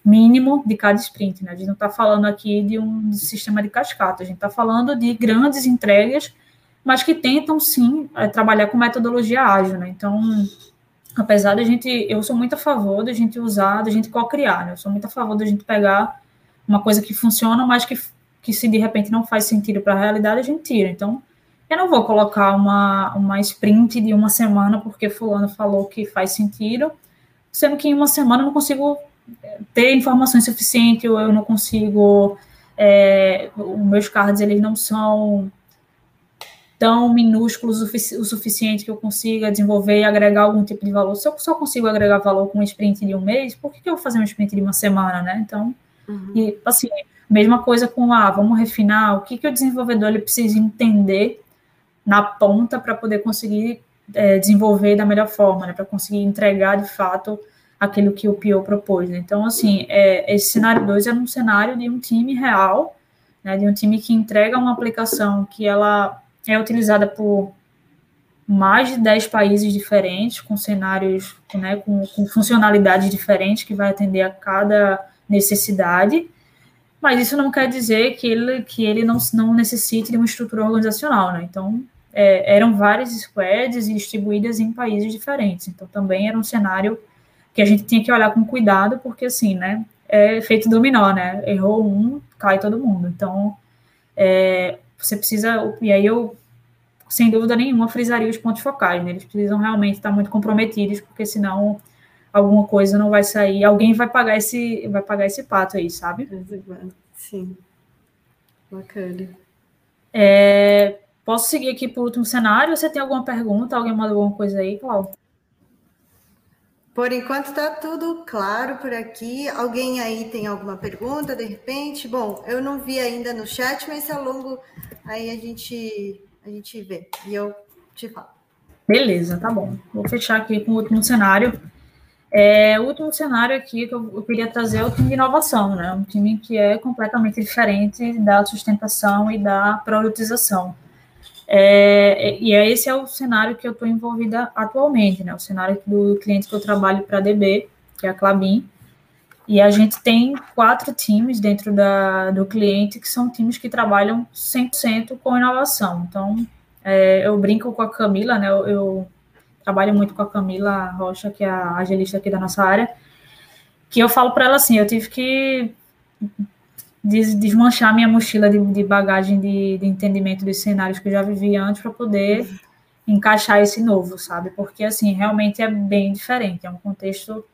mínimo de cada sprint, né? A gente não está falando aqui de um sistema de cascata, a gente está falando de grandes entregas mas que tentam sim é, trabalhar com metodologia ágil, né? Então, apesar da gente, eu sou muito a favor da gente usar, da gente co-criar, né? Eu sou muito a favor da gente pegar uma coisa que funciona, mas que, que se de repente não faz sentido para a realidade, a gente tira. Então, eu não vou colocar uma, uma sprint de uma semana porque fulano falou que faz sentido, sendo que em uma semana eu não consigo é, ter informações suficientes, ou eu não consigo, é, os meus cards eles não são tão minúsculos o suficiente que eu consiga desenvolver e agregar algum tipo de valor. Se eu só consigo agregar valor com um sprint de um mês, por que, que eu vou fazer um sprint de uma semana, né? Então, uhum. e, assim, mesma coisa com, ah, vamos refinar, o que, que o desenvolvedor ele precisa entender na ponta para poder conseguir é, desenvolver da melhor forma, né? Para conseguir entregar, de fato, aquilo que o PO propôs, né? Então, assim, é, esse cenário 2 é um cenário de um time real, né? De um time que entrega uma aplicação que ela é utilizada por mais de 10 países diferentes, com cenários, né, com, com funcionalidades diferentes, que vai atender a cada necessidade, mas isso não quer dizer que ele, que ele não, não necessite de uma estrutura organizacional, né? Então, é, eram várias squads distribuídas em países diferentes, então também era um cenário que a gente tinha que olhar com cuidado, porque assim, né, é feito dominó, né? Errou um, cai todo mundo. Então, é, você precisa, e aí eu, sem dúvida nenhuma, frisaria os pontos focais, né? Eles precisam realmente estar muito comprometidos, porque senão alguma coisa não vai sair, alguém vai pagar esse, vai pagar esse pato aí, sabe? Sim. Bacana. É, posso seguir aqui para o último cenário? Você tem alguma pergunta? Alguém mandou alguma coisa aí, Cláudio? Por enquanto está tudo claro por aqui. Alguém aí tem alguma pergunta de repente? Bom, eu não vi ainda no chat, mas ao longo aí a gente a gente vê e eu te falo. Beleza, tá bom. Vou fechar aqui com o último cenário. É, o último cenário aqui que eu, eu, queria trazer é o time de inovação, né? Um time que é completamente diferente da sustentação e da priorização. É, e é, esse é o cenário que eu estou envolvida atualmente, né? O cenário do cliente que eu trabalho para a DB, que é a Clabin. E a gente tem quatro times dentro da, do cliente que são times que trabalham 100% com inovação. Então, é, eu brinco com a Camila, né? Eu, eu, trabalho muito com a Camila Rocha, que é a agilista aqui da nossa área, que eu falo para ela assim, eu tive que desmanchar minha mochila de, de bagagem de, de, entendimento dos cenários que eu já vivi antes para poder encaixar esse novo, sabe? Porque, assim, realmente é bem diferente, é um contexto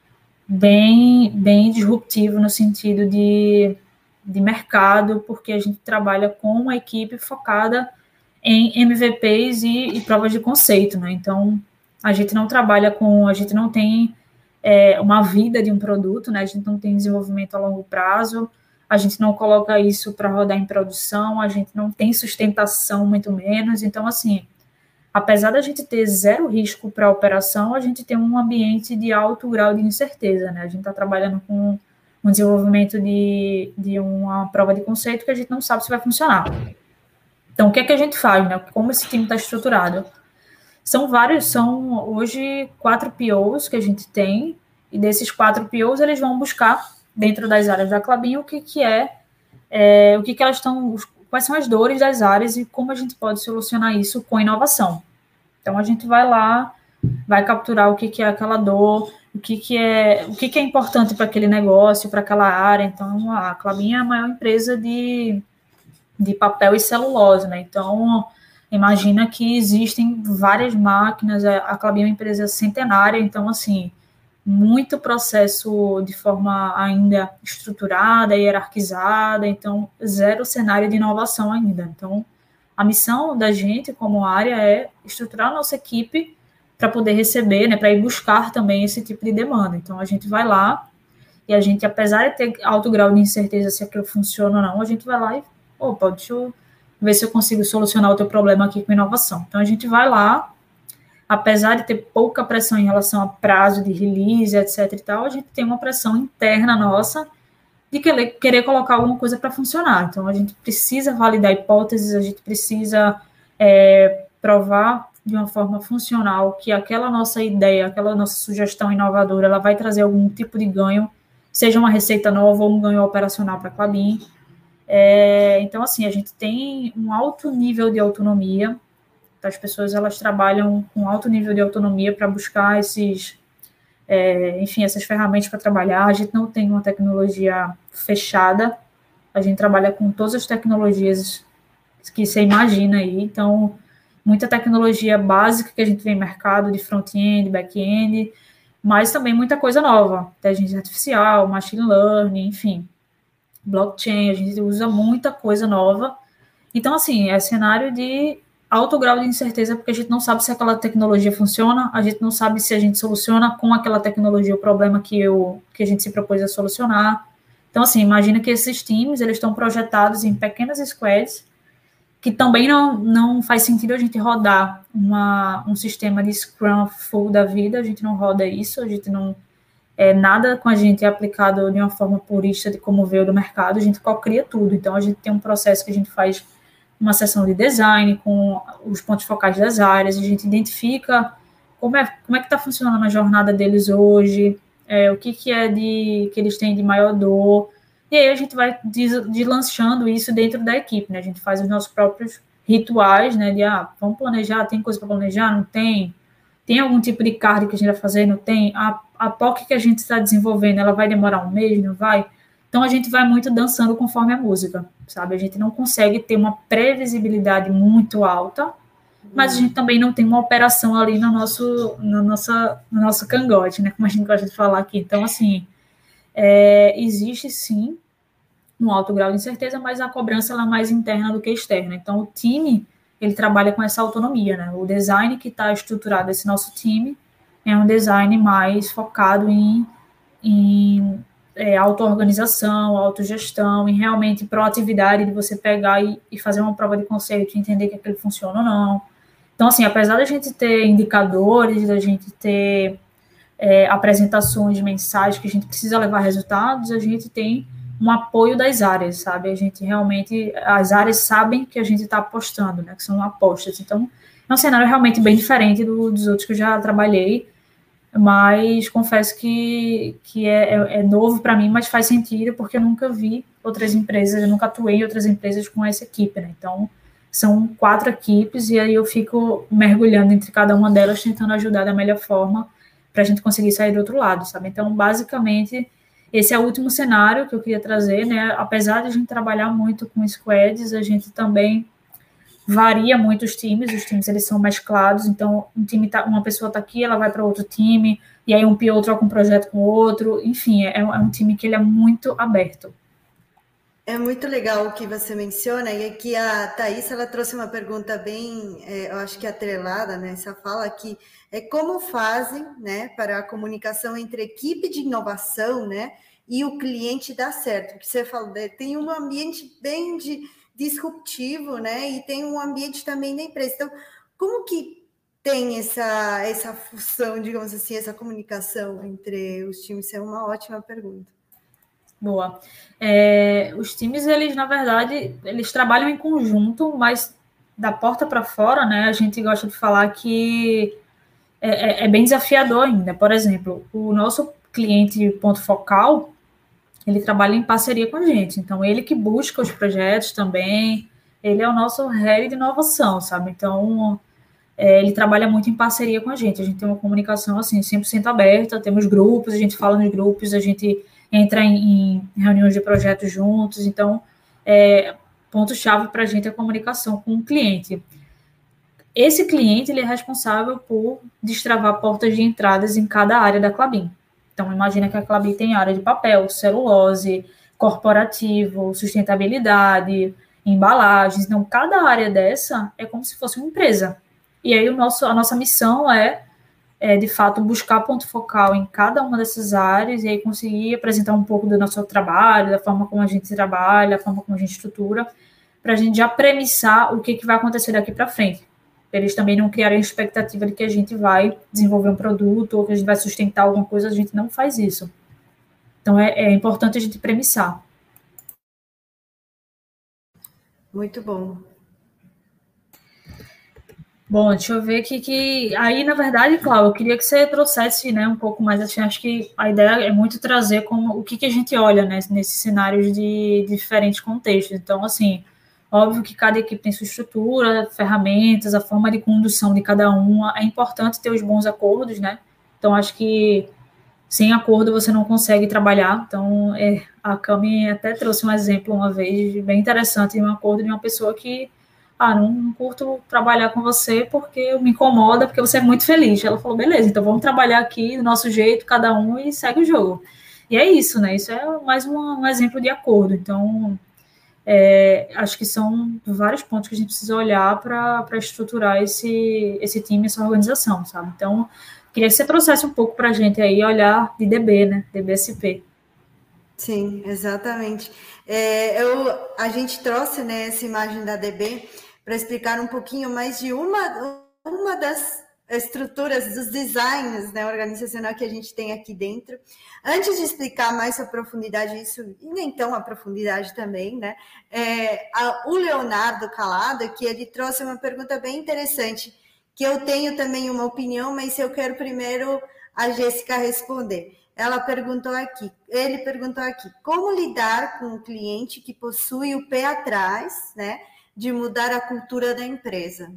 bem, bem disruptivo no sentido de, de mercado, porque a gente trabalha com uma equipe focada em MVPs e, e provas de conceito, né? Então, a gente não trabalha com, a gente não tem é, uma vida de um produto, né? A gente não tem desenvolvimento a longo prazo, a gente não coloca isso para rodar em produção, a gente não tem sustentação, muito menos. Então, assim, apesar da gente ter zero risco para a operação, a gente tem um ambiente de alto grau de incerteza, né? A gente está trabalhando com um desenvolvimento de, de uma prova de conceito que a gente não sabe se vai funcionar. Então, o que é que a gente faz, né? Como esse time está estruturado? São vários, são hoje quatro POs que a gente tem, e desses quatro POs eles vão buscar dentro das áreas da Clabin o que, que é, é o que, que elas estão, quais são as dores das áreas e como a gente pode solucionar isso com inovação. Então a gente vai lá, vai capturar o que, que é aquela dor, o que, que é o que, que é importante para aquele negócio, para aquela área. Então a Clabin é a maior empresa de, de papel e celulose, né? Então imagina que existem várias máquinas, a Clabin é uma empresa centenária, então assim muito processo de forma ainda estruturada, hierarquizada, então zero cenário de inovação ainda. Então, a missão da gente como área é estruturar a nossa equipe para poder receber, né, para ir buscar também esse tipo de demanda. Então, a gente vai lá e a gente, apesar de ter alto grau de incerteza se aquilo funciona ou não, a gente vai lá e, opa, deixa eu ver se eu consigo solucionar o teu problema aqui com inovação. Então, a gente vai lá, apesar de ter pouca pressão em relação a prazo de release, etc e tal, a gente tem uma pressão interna nossa de querer, querer colocar alguma coisa para funcionar. Então, a gente precisa validar hipóteses, a gente precisa é, provar de uma forma funcional que aquela nossa ideia, aquela nossa sugestão inovadora, ela vai trazer algum tipo de ganho, seja uma receita nova ou um ganho operacional para a Clabin. É, então, assim, a gente tem um alto nível de autonomia, as pessoas elas trabalham com alto nível de autonomia para buscar esses, é, enfim, essas ferramentas para trabalhar. A gente não tem uma tecnologia fechada, a gente trabalha com todas as tecnologias que você imagina aí. Então, muita tecnologia básica que a gente vê mercado de front-end, back-end, mas também muita coisa nova, inteligência artificial, machine learning, enfim, blockchain, a gente usa muita coisa nova. Então, assim, é cenário de alto grau de incerteza, porque a gente não sabe se aquela tecnologia funciona, a gente não sabe se a gente soluciona com aquela tecnologia o problema que, eu, que a gente se propôs a solucionar. Então, assim, imagina que esses times, eles estão projetados em pequenas squads, que também não, não faz sentido a gente rodar uma, um sistema de Scrum full da vida, a gente não roda isso, a gente não... É, nada com a gente é aplicado de uma forma purista de como veio do mercado, a gente cria tudo. Então, a gente tem um processo que a gente faz uma sessão de design com os pontos focais das áreas, a gente identifica como é, como é que está funcionando a jornada deles hoje, é, o que, que é de que eles têm de maior dor, e aí a gente vai deslanchando isso dentro da equipe, né? A gente faz os nossos próprios rituais, né? De, ah, vamos planejar, tem coisa para planejar? Não tem? Tem algum tipo de card que a gente vai fazer? Não tem? A, a POC que a gente está desenvolvendo, ela vai demorar um mês? Não vai? Então a gente vai muito dançando conforme a música, sabe? A gente não consegue ter uma previsibilidade muito alta, mas a gente também não tem uma operação ali no nosso, no nossa, no nosso cangote, né? Como a gente gosta de falar aqui. Então, assim, é, existe sim um alto grau de incerteza, mas a cobrança ela é mais interna do que externa. Então, o time ele trabalha com essa autonomia, né? O design que está estruturado esse nosso time é um design mais focado em, em é, auto-organização, autogestão e realmente proatividade de você pegar e, e, fazer uma prova de conceito e entender que aquilo funciona ou não. Então, assim, apesar da gente ter indicadores, da gente ter é, apresentações, mensagens que a gente precisa levar resultados, a gente tem um apoio das áreas, sabe? A gente realmente, as áreas sabem que a gente está apostando, né? Que são apostas. Então, é um cenário realmente bem diferente do, dos outros que eu já trabalhei, mas confesso que, que é, é, é novo para mim, mas faz sentido porque eu nunca vi outras empresas, eu nunca atuei em outras empresas com essa equipe, né? Então, são quatro equipes e aí eu fico mergulhando entre cada uma delas, tentando ajudar da melhor forma para a gente conseguir sair do outro lado, sabe? Então, basicamente, esse é o último cenário que eu queria trazer, né? Apesar de a gente trabalhar muito com squads, a gente também varia muito os times, os times eles são mesclados, então um time tá, uma pessoa está aqui, ela vai para outro time, e aí um PO troca um projeto com outro, enfim, é, é um time que ele é muito aberto. É muito legal o que você menciona, e aqui a Thaís, ela trouxe uma pergunta bem, é, eu acho que atrelada, né, essa fala aqui, é como fazem, né, para a comunicação entre equipe de inovação, né, e o cliente dar certo, porque você falou, né, tem um ambiente bem de, disruptivo, né, e tem um ambiente também da empresa, então, como que tem essa, essa função, digamos assim, essa comunicação entre os times? Isso é uma ótima pergunta. Boa. É, os times, eles, na verdade, eles trabalham em conjunto, mas da porta para fora, né, a gente gosta de falar que é, é, é, bem desafiador ainda. Por exemplo, o nosso cliente ponto focal, ele trabalha em parceria com a gente. Então, ele que busca os projetos também, ele é o nosso head de inovação, sabe? Então, é, ele trabalha muito em parceria com a gente. A gente tem uma comunicação, assim, 100% aberta, temos grupos, a gente fala nos grupos, a gente entra em, em reuniões de projetos juntos. Então, é, ponto-chave para a gente é a comunicação com o cliente. Esse cliente ele é responsável por destravar portas de entradas em cada área da Clabin. Então, imagina que a Clabin tem área de papel, celulose, corporativo, sustentabilidade, embalagens. Então, cada área dessa é como se fosse uma empresa. E aí, o nosso, a nossa missão é é, de fato, buscar ponto focal em cada uma dessas áreas e aí conseguir apresentar um pouco do nosso trabalho, da forma como a gente trabalha, da forma como a gente estrutura, para a gente já premissar o que, que vai acontecer daqui para frente. Eles também não criarem a expectativa de que a gente vai desenvolver um produto ou que a gente vai sustentar alguma coisa, a gente não faz isso. Então, é, é importante a gente premissar. Muito bom. Bom, deixa eu ver aqui que aí, na verdade, Cláudio, eu queria que você trouxesse, né, um pouco mais assim, acho que a ideia é muito trazer como o que, que a gente olha, né, nesses cenários de, de diferentes contextos. Então, assim, óbvio que cada equipe tem sua estrutura, ferramentas, a forma de condução de cada uma. É importante ter os bons acordos, né? Então, acho que sem acordo você não consegue trabalhar. Então, é, a Cami até trouxe um exemplo uma vez bem interessante de um acordo de uma pessoa que ah, não, não curto trabalhar com você porque me incomoda, porque você é muito feliz. Ela falou, beleza, então vamos trabalhar aqui do nosso jeito, cada um, e segue o jogo. E é isso, né? Isso é mais um, um exemplo de acordo. Então, é, acho que são vários pontos que a gente precisa olhar para estruturar esse, esse time, essa organização, sabe? Então, queria que você trouxesse um pouco para a gente aí olhar de DB, né? DBSP. Sim, exatamente. É, eu, a gente trouxe né, essa imagem da DB para explicar um pouquinho mais de uma, uma das estruturas, dos designs né, organizacional que a gente tem aqui dentro. Antes de explicar mais a profundidade disso, e nem tão a profundidade também, né? É, a, o Leonardo Calado, que ele trouxe uma pergunta bem interessante, que eu tenho também uma opinião, mas eu quero primeiro a Jéssica responder. Ela perguntou aqui, ele perguntou aqui, como lidar com o cliente que possui o pé atrás, né? de mudar a cultura da empresa.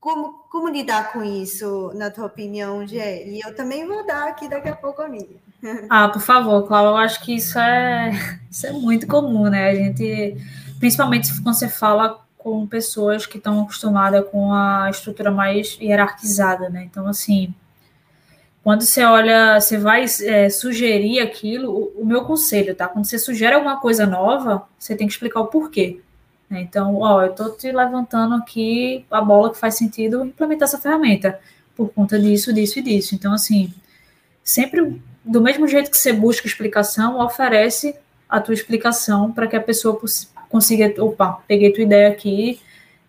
Como, como lidar com isso, na tua opinião, Gê? E eu também vou dar aqui daqui a pouco a minha. Ah, por favor, Cláudia, eu acho que isso é, isso é muito comum, né? A gente, principalmente quando você fala com pessoas que estão acostumadas com a estrutura mais hierarquizada, né? Então, assim, quando você olha, você vai é, sugerir aquilo, o, o, meu conselho, tá? Quando você sugere alguma coisa nova, você tem que explicar o porquê. Então, ó, eu estou te levantando aqui a bola que faz sentido implementar essa ferramenta por conta disso, disso e disso. Então, assim, sempre do mesmo jeito que você busca explicação, oferece a tua explicação para que a pessoa consiga, opa, peguei tua ideia aqui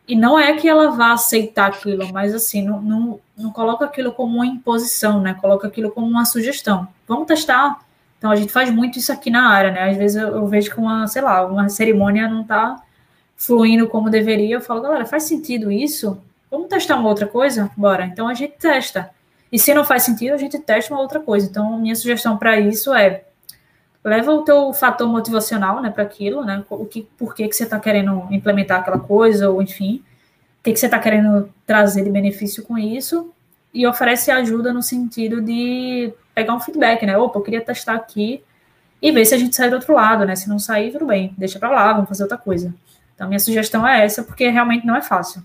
E não é que ela vá aceitar aquilo, mas assim, não, não, não coloca aquilo como uma imposição, né? Coloca aquilo como uma sugestão. Vamos testar. Então a gente faz muito isso aqui na área, né? Às vezes eu, eu vejo que uma, sei lá, uma cerimônia não está fluindo como deveria. Eu falo, galera, faz sentido isso? Vamos testar uma outra coisa? Bora. Então a gente testa. E se não faz sentido, a gente testa uma outra coisa. Então, minha sugestão para isso é leva o teu fator motivacional, né, para aquilo, né, o que, por que, que você está querendo implementar aquela coisa, ou enfim, o que, que você está querendo trazer de benefício com isso, e oferece ajuda no sentido de pegar um feedback, né, opa, eu queria testar aqui, e ver se a gente sai do outro lado, né, se não sair, tudo bem, deixa para lá, vamos fazer outra coisa. Então, minha sugestão é essa, porque realmente não é fácil.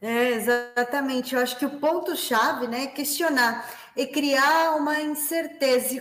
É, exatamente. Eu acho que o ponto-chave né, é questionar, é criar uma incerteza.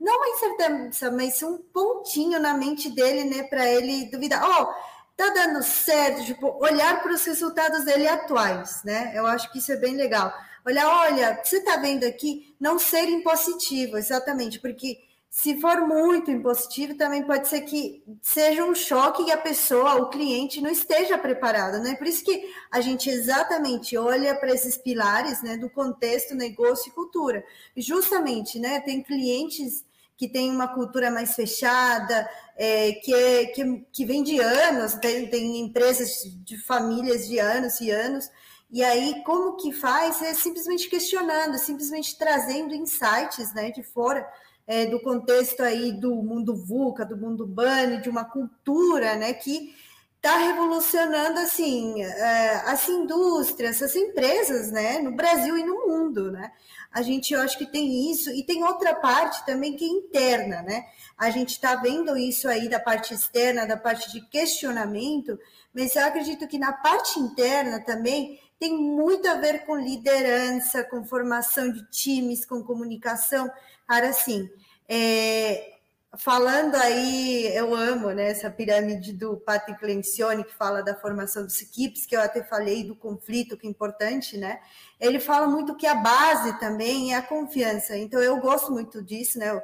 Não uma incerteza, mas um pontinho na mente dele, né, para ele duvidar. Oh, tá dando certo, tipo, olhar para os resultados dele atuais, né? Eu acho que isso é bem legal. Olhar, olha, você está vendo aqui, não ser impositivo, exatamente, porque se for muito impositivo, também pode ser que seja um choque e a pessoa, o cliente, não esteja preparado, né? Por isso que a gente exatamente olha para esses pilares, né, do contexto, negócio e cultura. justamente, né, tem clientes que têm uma cultura mais fechada, é, que, é, que, que vem de anos, tem, tem empresas de famílias de anos e anos, e aí, como que faz? É simplesmente questionando, simplesmente trazendo insights né, de fora é, do contexto aí do mundo VUCA, do mundo BANI, de uma cultura né, que está revolucionando assim é, as indústrias, as empresas né, no Brasil e no mundo. Né? A gente eu acho que tem isso, e tem outra parte também que é interna, né? A gente está vendo isso aí da parte externa, da parte de questionamento, mas eu acredito que na parte interna também tem muito a ver com liderança, com formação de times, com comunicação. Cara, assim, é, falando aí, eu amo né, essa pirâmide do Patrick Lencioni, que fala da formação dos equipes, que eu até falei do conflito, que é importante, né? Ele fala muito que a base também é a confiança. Então, eu gosto muito disso, né? Eu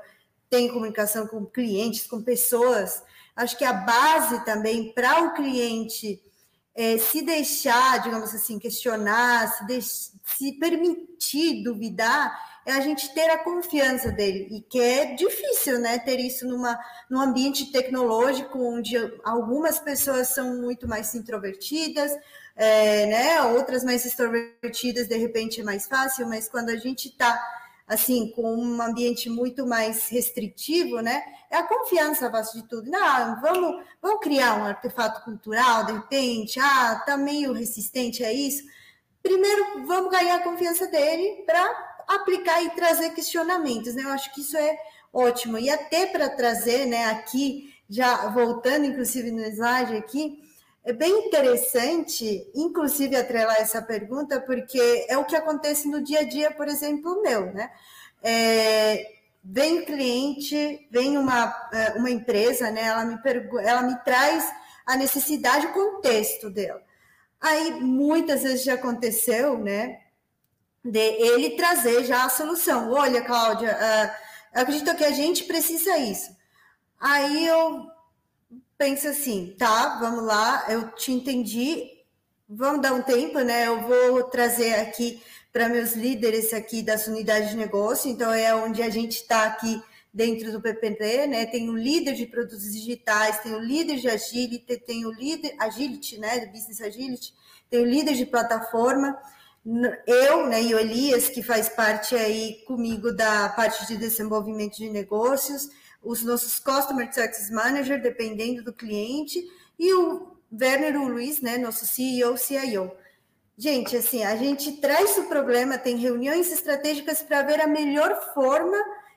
tenho comunicação com clientes, com pessoas. Acho que a base também para o cliente é, se deixar, digamos assim, questionar, se, deix... se permitir duvidar, é a gente ter a confiança dele, e que é difícil, né, ter isso numa, num ambiente tecnológico onde algumas pessoas são muito mais introvertidas, é, né, outras mais extrovertidas, de repente é mais fácil, mas quando a gente está assim, com um ambiente muito mais restritivo, né? É a confiança a base de tudo. Não, vamos, vamos criar um artefato cultural, de repente, ah, tá meio resistente a isso. Primeiro, vamos ganhar a confiança dele para aplicar e trazer questionamentos, né? Eu acho que isso é ótimo. E até para trazer, né, aqui, já voltando inclusive no slide aqui, é bem interessante, inclusive, atrelar essa pergunta, porque é o que acontece no dia a dia, por exemplo, meu, né? É, vem cliente, vem uma, é, uma empresa, né? Ela me, ela me traz a necessidade, o contexto dela. Aí, muitas vezes já aconteceu, né? De ele trazer já a solução. Olha, Cláudia, uh, acredito que a gente precisa isso. Aí eu penso assim, tá, vamos lá, eu te entendi, vamos dar um tempo, né? Eu vou trazer aqui para meus líderes aqui das unidades de negócio, então é onde a gente está aqui dentro do PPT, né? Tem o líder de produtos digitais, tem o líder de agility, tem o líder agility, né? Do business agility, tem o líder de plataforma eu né, e o Elias, que faz parte aí comigo da parte de desenvolvimento de negócios, os nossos Customer Success Manager, dependendo do cliente, e o Werner o Luiz, né, nosso CEO, CIO. Gente, assim, a gente traz o problema, tem reuniões estratégicas para ver a melhor forma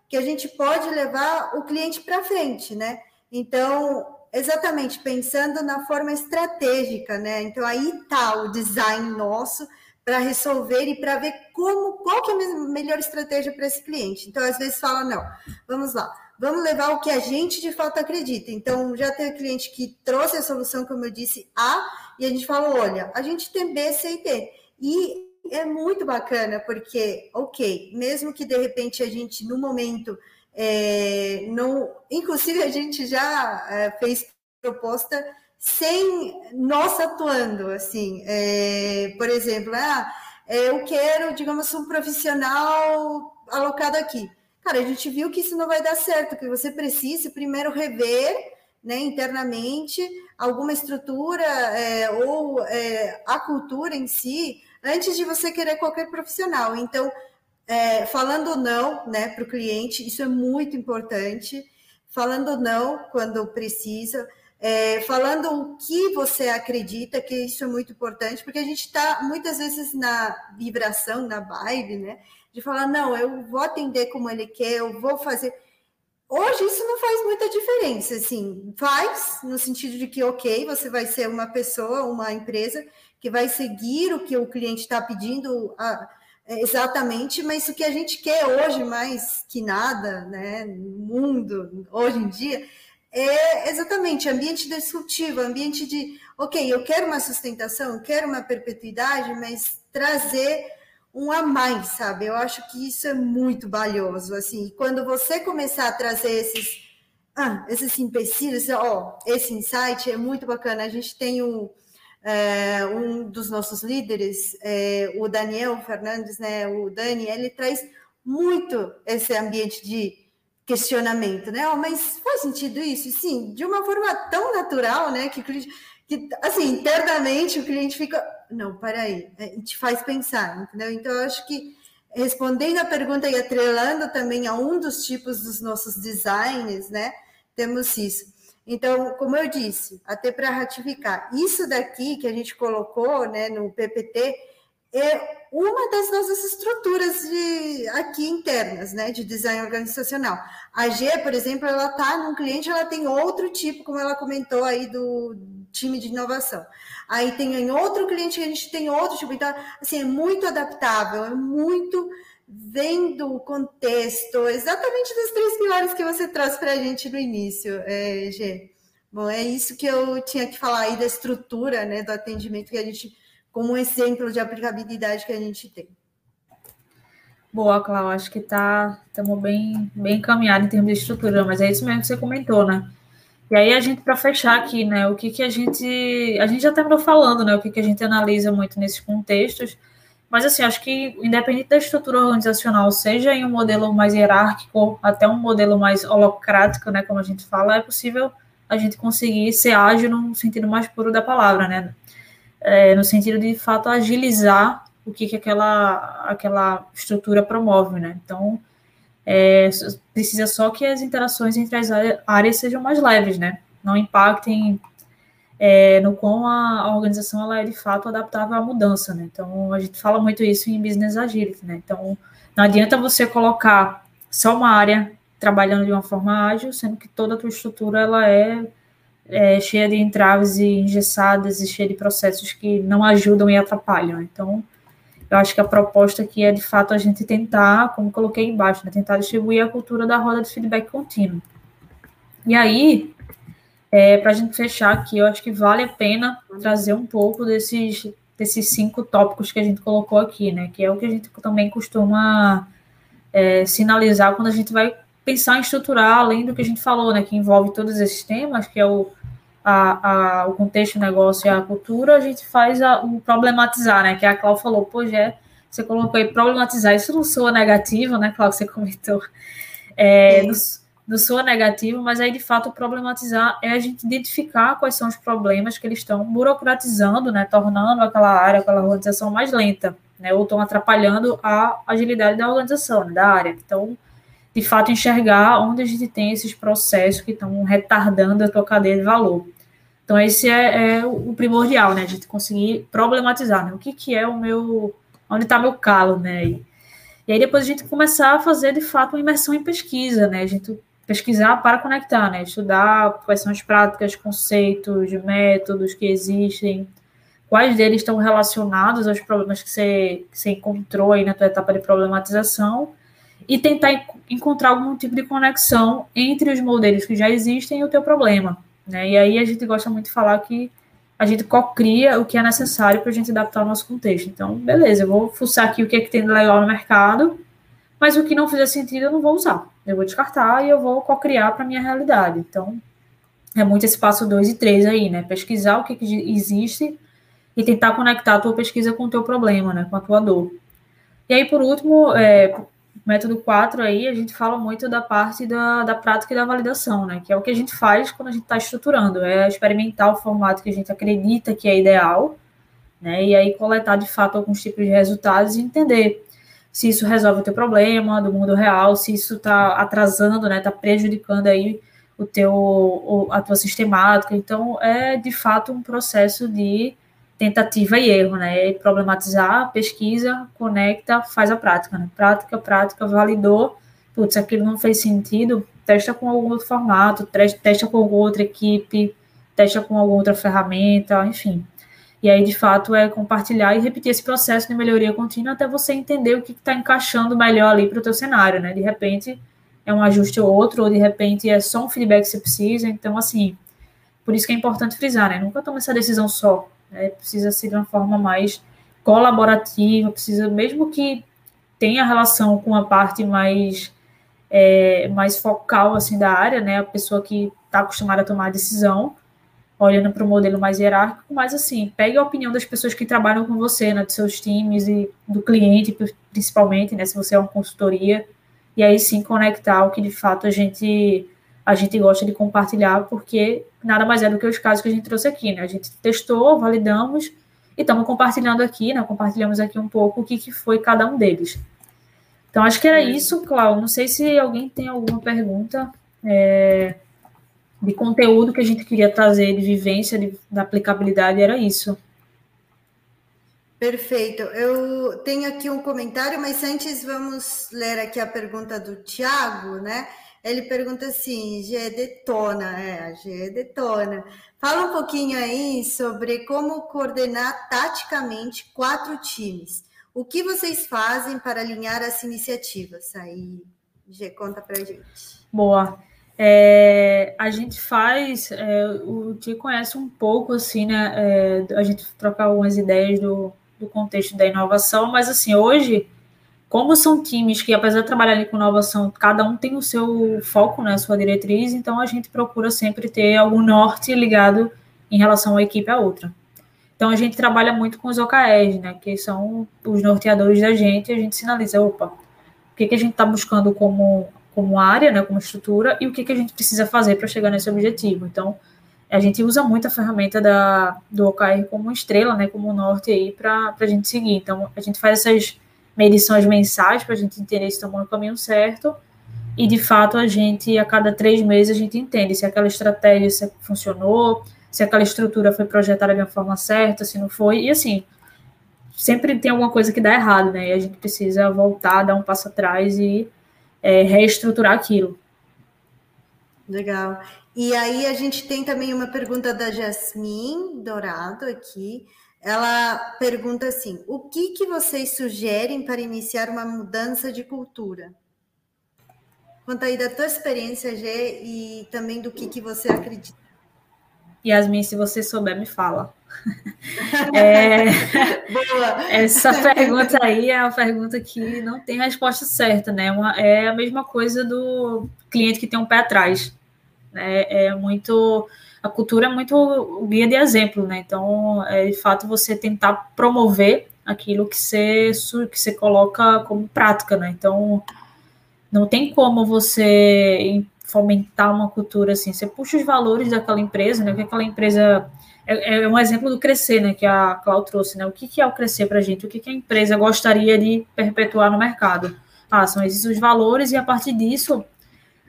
que a gente pode levar o cliente para frente, né? Então, exatamente, pensando na forma estratégica, né? Então, aí está o design nosso, para resolver e para ver como qual que é a melhor estratégia para esse cliente. Então, às vezes fala, não, vamos lá, vamos levar o que a gente de fato acredita. Então, já teve cliente que trouxe a solução, como eu disse, A, e a gente fala, olha, a gente tem B, C e D. E é muito bacana, porque, ok, mesmo que de repente a gente, no momento, é, não. Inclusive, a gente já é, fez proposta sem nós atuando, assim, é, por exemplo, ah, eu quero, digamos, um profissional alocado aqui. Cara, a gente viu que isso não vai dar certo, que você precisa primeiro rever né, internamente alguma estrutura é, ou é, a cultura em si, antes de você querer qualquer profissional. Então, é, falando não né, para o cliente, isso é muito importante. Falando não quando precisa. É, falando o que você acredita, que isso é muito importante, porque a gente está muitas vezes na vibração, na vibe, né? De falar, não, eu vou atender como ele quer, eu vou fazer. Hoje isso não faz muita diferença, assim, faz no sentido de que, ok, você vai ser uma pessoa, uma empresa que vai seguir o que o cliente está pedindo a, exatamente, mas o que a gente quer hoje mais que nada, né, no mundo, hoje em dia, é exatamente ambiente disruptivo, ambiente de, ok, eu quero uma sustentação, eu quero uma perpetuidade, mas trazer um a mais, sabe? Eu acho que isso é muito valioso, assim. Quando você começar a trazer esses, ah, esses empecilhos, ó, esse insight é muito bacana. A gente tem um, é, um dos nossos líderes, é, o Daniel Fernandes, né? O Dani, ele traz muito esse ambiente de questionamento, né? Oh, mas faz sentido isso? Sim, de uma forma tão natural, né? Que, que assim, internamente o cliente fica, não, peraí, a gente faz pensar, entendeu? Então, eu acho que respondendo a pergunta e atrelando também a um dos tipos dos nossos designs, né? Temos isso. Então, como eu disse, até para ratificar, isso daqui que a gente colocou, né, no PPT, é uma das nossas estruturas de, aqui internas, né, de design organizacional. A G, por exemplo, ela está num cliente, ela tem outro tipo, como ela comentou aí do time de inovação. Aí tem em outro cliente que a gente tem outro tipo, então, assim, é muito adaptável, é muito vendo o contexto, exatamente dos três pilares que você trouxe para a gente no início, é, G. Bom, é isso que eu tinha que falar aí da estrutura, né, do atendimento que a gente como um exemplo de aplicabilidade que a gente tem. Boa, Cláudia, acho que tá estamos bem bem encaminhados em termos de estrutura, mas é isso mesmo que você comentou, né? E aí a gente para fechar aqui, né, o que que a gente a gente já terminou falando, né, o que que a gente analisa muito nesses contextos, mas assim, acho que independente da estrutura organizacional, seja em um modelo mais hierárquico, até um modelo mais holocrático, né, como a gente fala, é possível a gente conseguir ser ágil no sentido mais puro da palavra, né? É, no sentido de, de fato, agilizar o que, que aquela, aquela estrutura promove, né? Então, é, precisa só que as interações entre as áreas sejam mais leves, né? Não impactem é, no quão a, a, organização ela é de fato adaptável à mudança, né? Então, a gente fala muito isso em Business Agility, né? Então, não adianta você colocar só uma área trabalhando de uma forma ágil, sendo que toda a tua estrutura ela é é, cheia de entraves e engessadas e cheia de processos que não ajudam e atrapalham. Então, eu acho que a proposta aqui é, de fato, a gente tentar, como coloquei embaixo, né, tentar distribuir a cultura da roda de feedback contínuo. E aí, é, para a gente fechar aqui, eu acho que vale a pena trazer um pouco desses, desses cinco tópicos que a gente colocou aqui, né? Que é o que a gente também costuma é, sinalizar quando a gente vai pensar em estruturar, além do que a gente falou, né, que envolve todos esses temas, que é o, a, a, o contexto, o negócio e a cultura, a gente faz a, o problematizar, né, que a Cláudia falou, pô, já, você colocou aí problematizar, isso não soa negativo, né, Cláudia, você comentou, é, não, não soa negativo, mas aí, de fato, problematizar é a gente identificar quais são os problemas que eles estão burocratizando, né, tornando aquela área, aquela organização mais lenta, né, ou estão atrapalhando a agilidade da organização, né, da área. Então, de fato enxergar onde a gente tem esses processos que estão retardando a tua cadeia de valor. Então, esse é, é o primordial, né? A gente conseguir problematizar, né? O que, que é o meu... Onde está meu calo, né? E, e aí depois a gente começar a fazer, de fato, uma imersão em pesquisa, né? A gente pesquisar para conectar, né? Estudar quais são as práticas, conceitos, métodos que existem, quais deles estão relacionados aos problemas que você, que você encontrou aí na tua etapa de problematização e tentar encontrar algum tipo de conexão entre os modelos que já existem e o teu problema. Né? E aí a gente gosta muito de falar que a gente cocria o que é necessário para a gente adaptar ao nosso contexto. Então, beleza, eu vou fuçar aqui o que, é que tem de legal no mercado, mas o que não fizer sentido eu não vou usar. Eu vou descartar e eu vou cocriar para a minha realidade. Então, é muito esse passo 2 e 3 aí, né? Pesquisar o que, que existe e tentar conectar a tua pesquisa com o teu problema, né? Com a tua dor. E aí, por último, é, método 4 aí, a gente fala muito da parte da, da prática e da validação, né? Que é o que a gente faz quando a gente está estruturando, é experimentar o formato que a gente acredita que é ideal, né? E aí coletar de fato alguns tipos de resultados e entender se isso resolve o teu problema do mundo real, se isso está atrasando, né? Está prejudicando aí o teu, a tua sistemática. Então, é de fato um processo de tentativa e erro, né? E problematizar, pesquisa, conecta, faz a prática, né? Prática, prática, validou. Putz, aquilo não fez sentido, testa com algum outro formato, testa com alguma outra equipe, testa com alguma outra ferramenta, enfim. E aí, de fato, é compartilhar e repetir esse processo de melhoria contínua até você entender o que está encaixando melhor ali para o teu cenário, né? De repente, é um ajuste ou outro, ou de repente é só um feedback que você precisa. Então, assim, por isso que é importante frisar, né? Nunca tome essa decisão só. Né? Precisa ser de uma forma mais colaborativa, precisa, mesmo que tenha relação com a parte mais, é, mais focal, assim, da área, né? A pessoa que está acostumada a tomar a decisão, olhando para o modelo mais hierárquico, mas assim, pegue a opinião das pessoas que trabalham com você, né, dos seus times e do cliente, principalmente, né, se você é uma consultoria, e aí sim conectar o que de fato a gente a gente gosta de compartilhar, porque nada mais é do que os casos que a gente trouxe aqui, né? A gente testou, validamos e estamos compartilhando aqui, né? Compartilhamos aqui um pouco o que, que foi cada um deles. Então, acho que era isso, Cláudio. Não sei se alguém tem alguma pergunta é, de conteúdo que a gente queria trazer, de vivência, de, da aplicabilidade, era isso. Perfeito. Eu tenho aqui um comentário, mas antes vamos ler aqui a pergunta do Tiago, né? Ele pergunta assim: G detona, é, a G detona. Fala um pouquinho aí sobre como coordenar taticamente quatro times. O que vocês fazem para alinhar as iniciativas? Aí, G, conta pra gente. Boa. É, a gente faz, é, o Ti conhece um pouco, assim, né? É, a gente troca algumas ideias do, do contexto da inovação, mas assim, hoje, como são times que, apesar de trabalharem com inovação, cada um tem o seu foco, né, a sua diretriz, então a gente procura sempre ter algum norte ligado em relação à equipe a outra. Então a gente trabalha muito com os OKRs, né, que são os norteadores da gente, a gente sinaliza, opa, o que, que a gente está buscando como, como área, né, como estrutura, e o que, que a gente precisa fazer para chegar nesse objetivo. Então, a gente usa muito a ferramenta da, do OKR como estrela, né, como norte aí para a gente seguir. Então, a gente faz essas medições mensais para a gente entender se estamos no caminho certo e, de fato, a gente, a cada três meses, a gente entende se aquela estratégia funcionou, se aquela estrutura foi projetada de uma forma certa, se não foi, e assim, sempre tem alguma coisa que dá errado, né, e a gente precisa voltar, dar um passo atrás e é, reestruturar aquilo. Legal. E aí a gente tem também uma pergunta da Jasmine Dourado aqui. Ela pergunta assim: o que, que vocês sugerem para iniciar uma mudança de cultura? Conta aí da tua experiência, Gê, e também do que, que você acredita. Yasmin, se você souber, me fala. É, Boa. Essa pergunta aí é uma pergunta que não tem resposta certa, né? Uma, é a mesma coisa do cliente que tem um pé atrás. Né? É muito a cultura é muito guia de exemplo, né? Então, é de fato você tentar promover aquilo que você que você coloca como prática, né? Então, não tem como você fomentar uma cultura assim. Você puxa os valores daquela empresa, né? Que aquela empresa é, é um exemplo do crescer, né? Que a Cláudia trouxe, né? O que, que é o crescer para a gente? O que, que a empresa gostaria de perpetuar no mercado? Ah, são esses os valores e a partir disso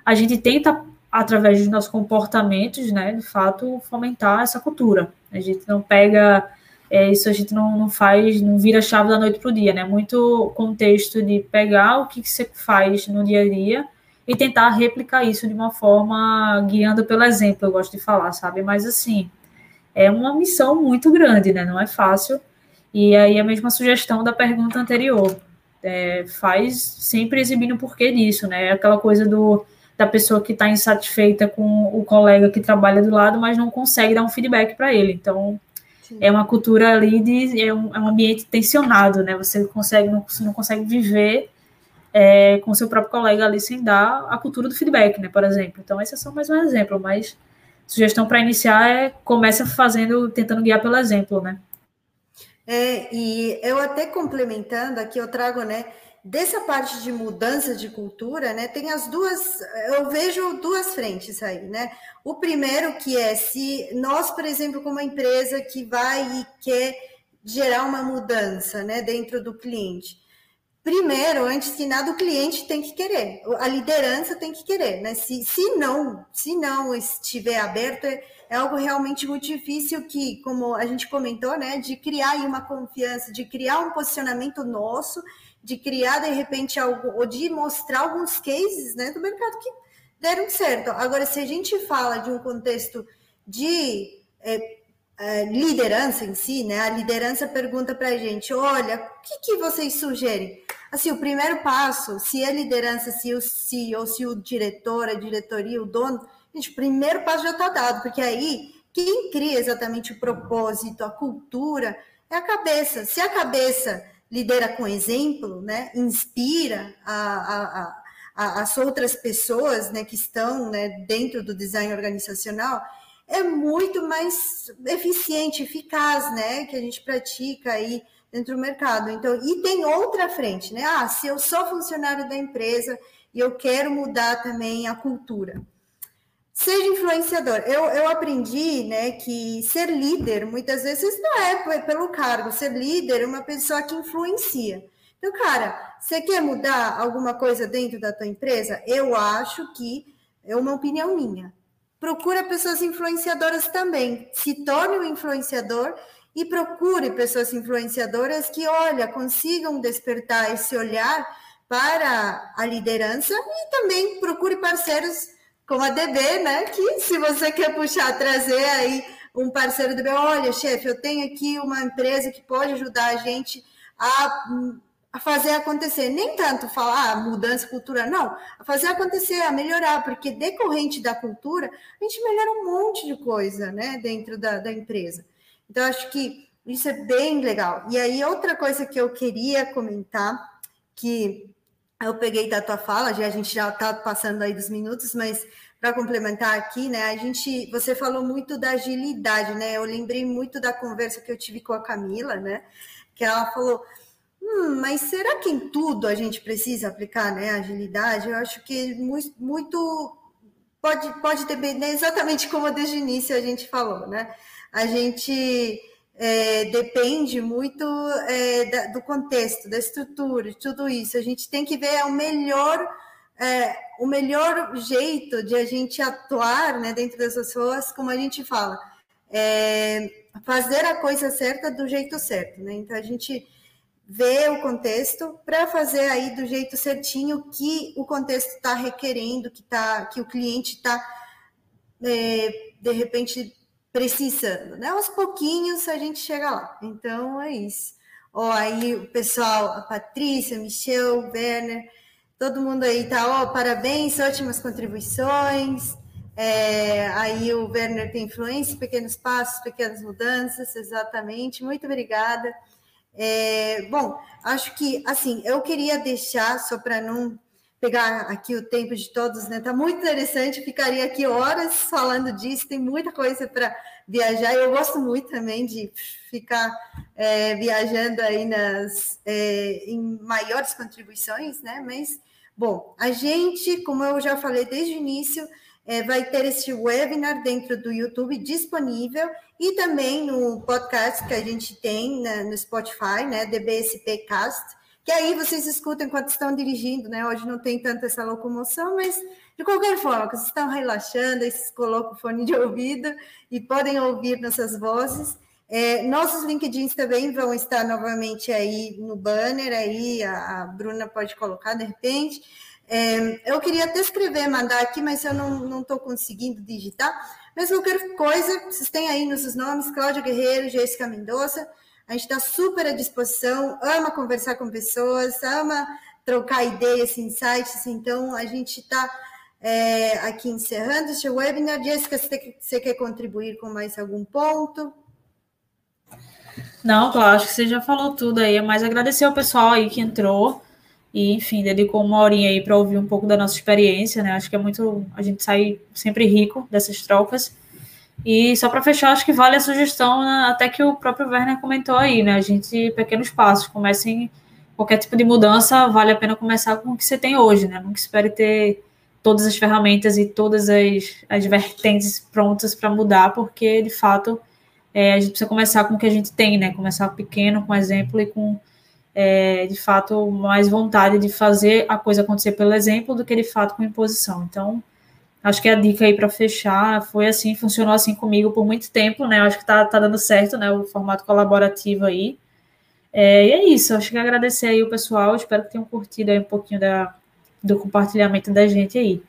a gente tenta através dos nossos comportamentos, né, de fato, fomentar essa cultura. A gente não pega é, isso, a gente não, não faz, não vira chave da noite para o dia, né? Muito contexto de pegar o que, que você faz no dia a dia e tentar replicar isso de uma forma guiando pelo exemplo, eu gosto de falar, sabe? Mas assim, é uma missão muito grande, né? Não é fácil. E aí a mesma sugestão da pergunta anterior. É, faz sempre exibindo o porquê disso, né? Aquela coisa do da pessoa que está insatisfeita com o colega que trabalha do lado, mas não consegue dar um feedback para ele. Então, Sim. é uma cultura ali de é um, é um, ambiente tensionado, né? Você consegue não, você não consegue viver é, com o seu próprio colega ali sem dar a cultura do feedback, né? Por exemplo. Então, esse é só mais um exemplo, mas sugestão para iniciar é começa fazendo, tentando guiar pelo exemplo, né? É, e eu até complementando aqui, eu trago, né, dessa parte de mudança de cultura, né, tem as duas, eu vejo duas frentes aí, né? O primeiro que é se nós, por exemplo, como empresa que vai e quer gerar uma mudança, né, dentro do cliente. Primeiro, antes de nada, o cliente tem que querer, a liderança tem que querer, né? Se, se não, se não estiver aberto, é, é algo realmente muito difícil que, como a gente comentou, né, de criar uma confiança, de criar um posicionamento nosso de criar de repente algo, ou de mostrar alguns cases né, do mercado que deram certo. Agora, se a gente fala de um contexto de é, é, liderança em si, né? A liderança pergunta para a gente: olha, o que, que vocês sugerem? Assim, o primeiro passo, se a liderança, se o CEO, se o diretor, a diretoria, o dono, gente, o primeiro passo já está dado, porque aí quem cria exatamente o propósito, a cultura, é a cabeça. Se a cabeça lidera com exemplo, né? inspira a, a, a, as outras pessoas né, que estão né, dentro do design organizacional, é muito mais eficiente, eficaz, né? Que a gente pratica aí dentro do mercado. Então, e tem outra frente, né? Ah, se eu sou funcionário da empresa e eu quero mudar também a cultura. Seja influenciador. Eu, eu aprendi né, que ser líder, muitas vezes, não é pelo cargo. Ser líder é uma pessoa que influencia. Então, cara, você quer mudar alguma coisa dentro da tua empresa? Eu acho que é uma opinião minha. Procura pessoas influenciadoras também. Se torne um influenciador e procure pessoas influenciadoras que, olha, consigam despertar esse olhar para a liderança e também procure parceiros como a DB, né? Que se você quer puxar, trazer aí um parceiro do DB, olha, chefe, eu tenho aqui uma empresa que pode ajudar a gente a, a fazer acontecer. Nem tanto falar ah, mudança cultural, não, a fazer acontecer, a melhorar, porque decorrente da cultura, a gente melhora um monte de coisa, né, dentro da, da empresa. Então, acho que isso é bem legal. E aí, outra coisa que eu queria comentar, que eu peguei da tua fala, já a gente já está passando aí dos minutos, mas para complementar aqui, né, a gente, você falou muito da agilidade, né? Eu lembrei muito da conversa que eu tive com a Camila, né? Que ela falou, hum, mas será que em tudo a gente precisa aplicar, né, agilidade? Eu acho que muito pode pode depender exatamente como desde o início a gente falou, né? A gente é, depende muito é, da, do contexto, da estrutura, de tudo isso. A gente tem que ver o melhor, é, o melhor jeito de a gente atuar né, dentro das pessoas, como a gente fala, é, fazer a coisa certa do jeito certo. Né? Então, a gente vê o contexto para fazer aí do jeito certinho que o contexto está requerendo, que, tá, que o cliente está, é, de repente, precisando, né? Aos pouquinhos a gente chega lá. Então é isso. Ó, aí o pessoal, a Patrícia, Michel, Werner, todo mundo aí tá, ó, parabéns, ótimas contribuições. É, aí o Werner tem influência, pequenos passos, pequenas mudanças, exatamente. Muito obrigada. É, bom, acho que assim, eu queria deixar, só para não pegar aqui o tempo de todos, né? Tá muito interessante, ficaria aqui horas falando disso, tem muita coisa para viajar. Eu gosto muito também de ficar é, viajando aí nas é, em maiores contribuições, né? Mas bom, a gente, como eu já falei desde o início, é, vai ter esse webinar dentro do YouTube disponível e também no podcast que a gente tem na, no Spotify, né? DBSP Cast que aí vocês escutam enquanto estão dirigindo, né? Hoje não tem tanta essa locomoção, mas de qualquer forma, vocês estão relaxando, aí vocês colocam o fone de ouvido e podem ouvir nossas vozes. É, nossos LinkedIns também vão estar novamente aí no banner, aí a, a Bruna pode colocar de repente. É, eu queria até escrever, mandar aqui, mas eu não estou conseguindo digitar. Mas qualquer coisa, vocês têm aí nossos nomes, Cláudia Guerreiro, Jéssica Mendonça, a gente está super à disposição, ama conversar com pessoas, ama trocar ideias, insights. Então, a gente está é, aqui encerrando este webinar. Jéssica, você, você quer contribuir com mais algum ponto? Não, claro, acho que você já falou tudo aí, mas agradecer ao pessoal aí que entrou e, enfim, dedicou uma horinha aí para ouvir um pouco da nossa experiência, né? Acho que é muito. A gente sai sempre rico dessas trocas. E só para fechar, acho que vale a sugestão, né, até que o próprio Werner comentou aí, né? A gente, pequenos passos, comecem qualquer tipo de mudança, vale a pena começar com o que você tem hoje, né? Nunca espere ter todas as ferramentas e todas as, as vertentes prontas para mudar, porque de fato é, a gente precisa começar com o que a gente tem, né? Começar pequeno, com exemplo e com é, de fato mais vontade de fazer a coisa acontecer pelo exemplo do que de fato com imposição. Então, Acho que a dica aí para fechar foi assim, funcionou assim comigo por muito tempo, né? Acho que tá, tá dando certo, né? O formato colaborativo aí. É, e é isso, acho que agradecer aí o pessoal, espero que tenham curtido aí um pouquinho da, do compartilhamento da gente aí.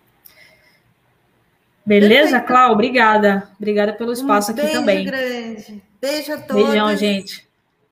Beleza, Clau? Obrigada. Obrigada pelo espaço um aqui também. Beijo grande. Beijo a todos. Beijão, gente.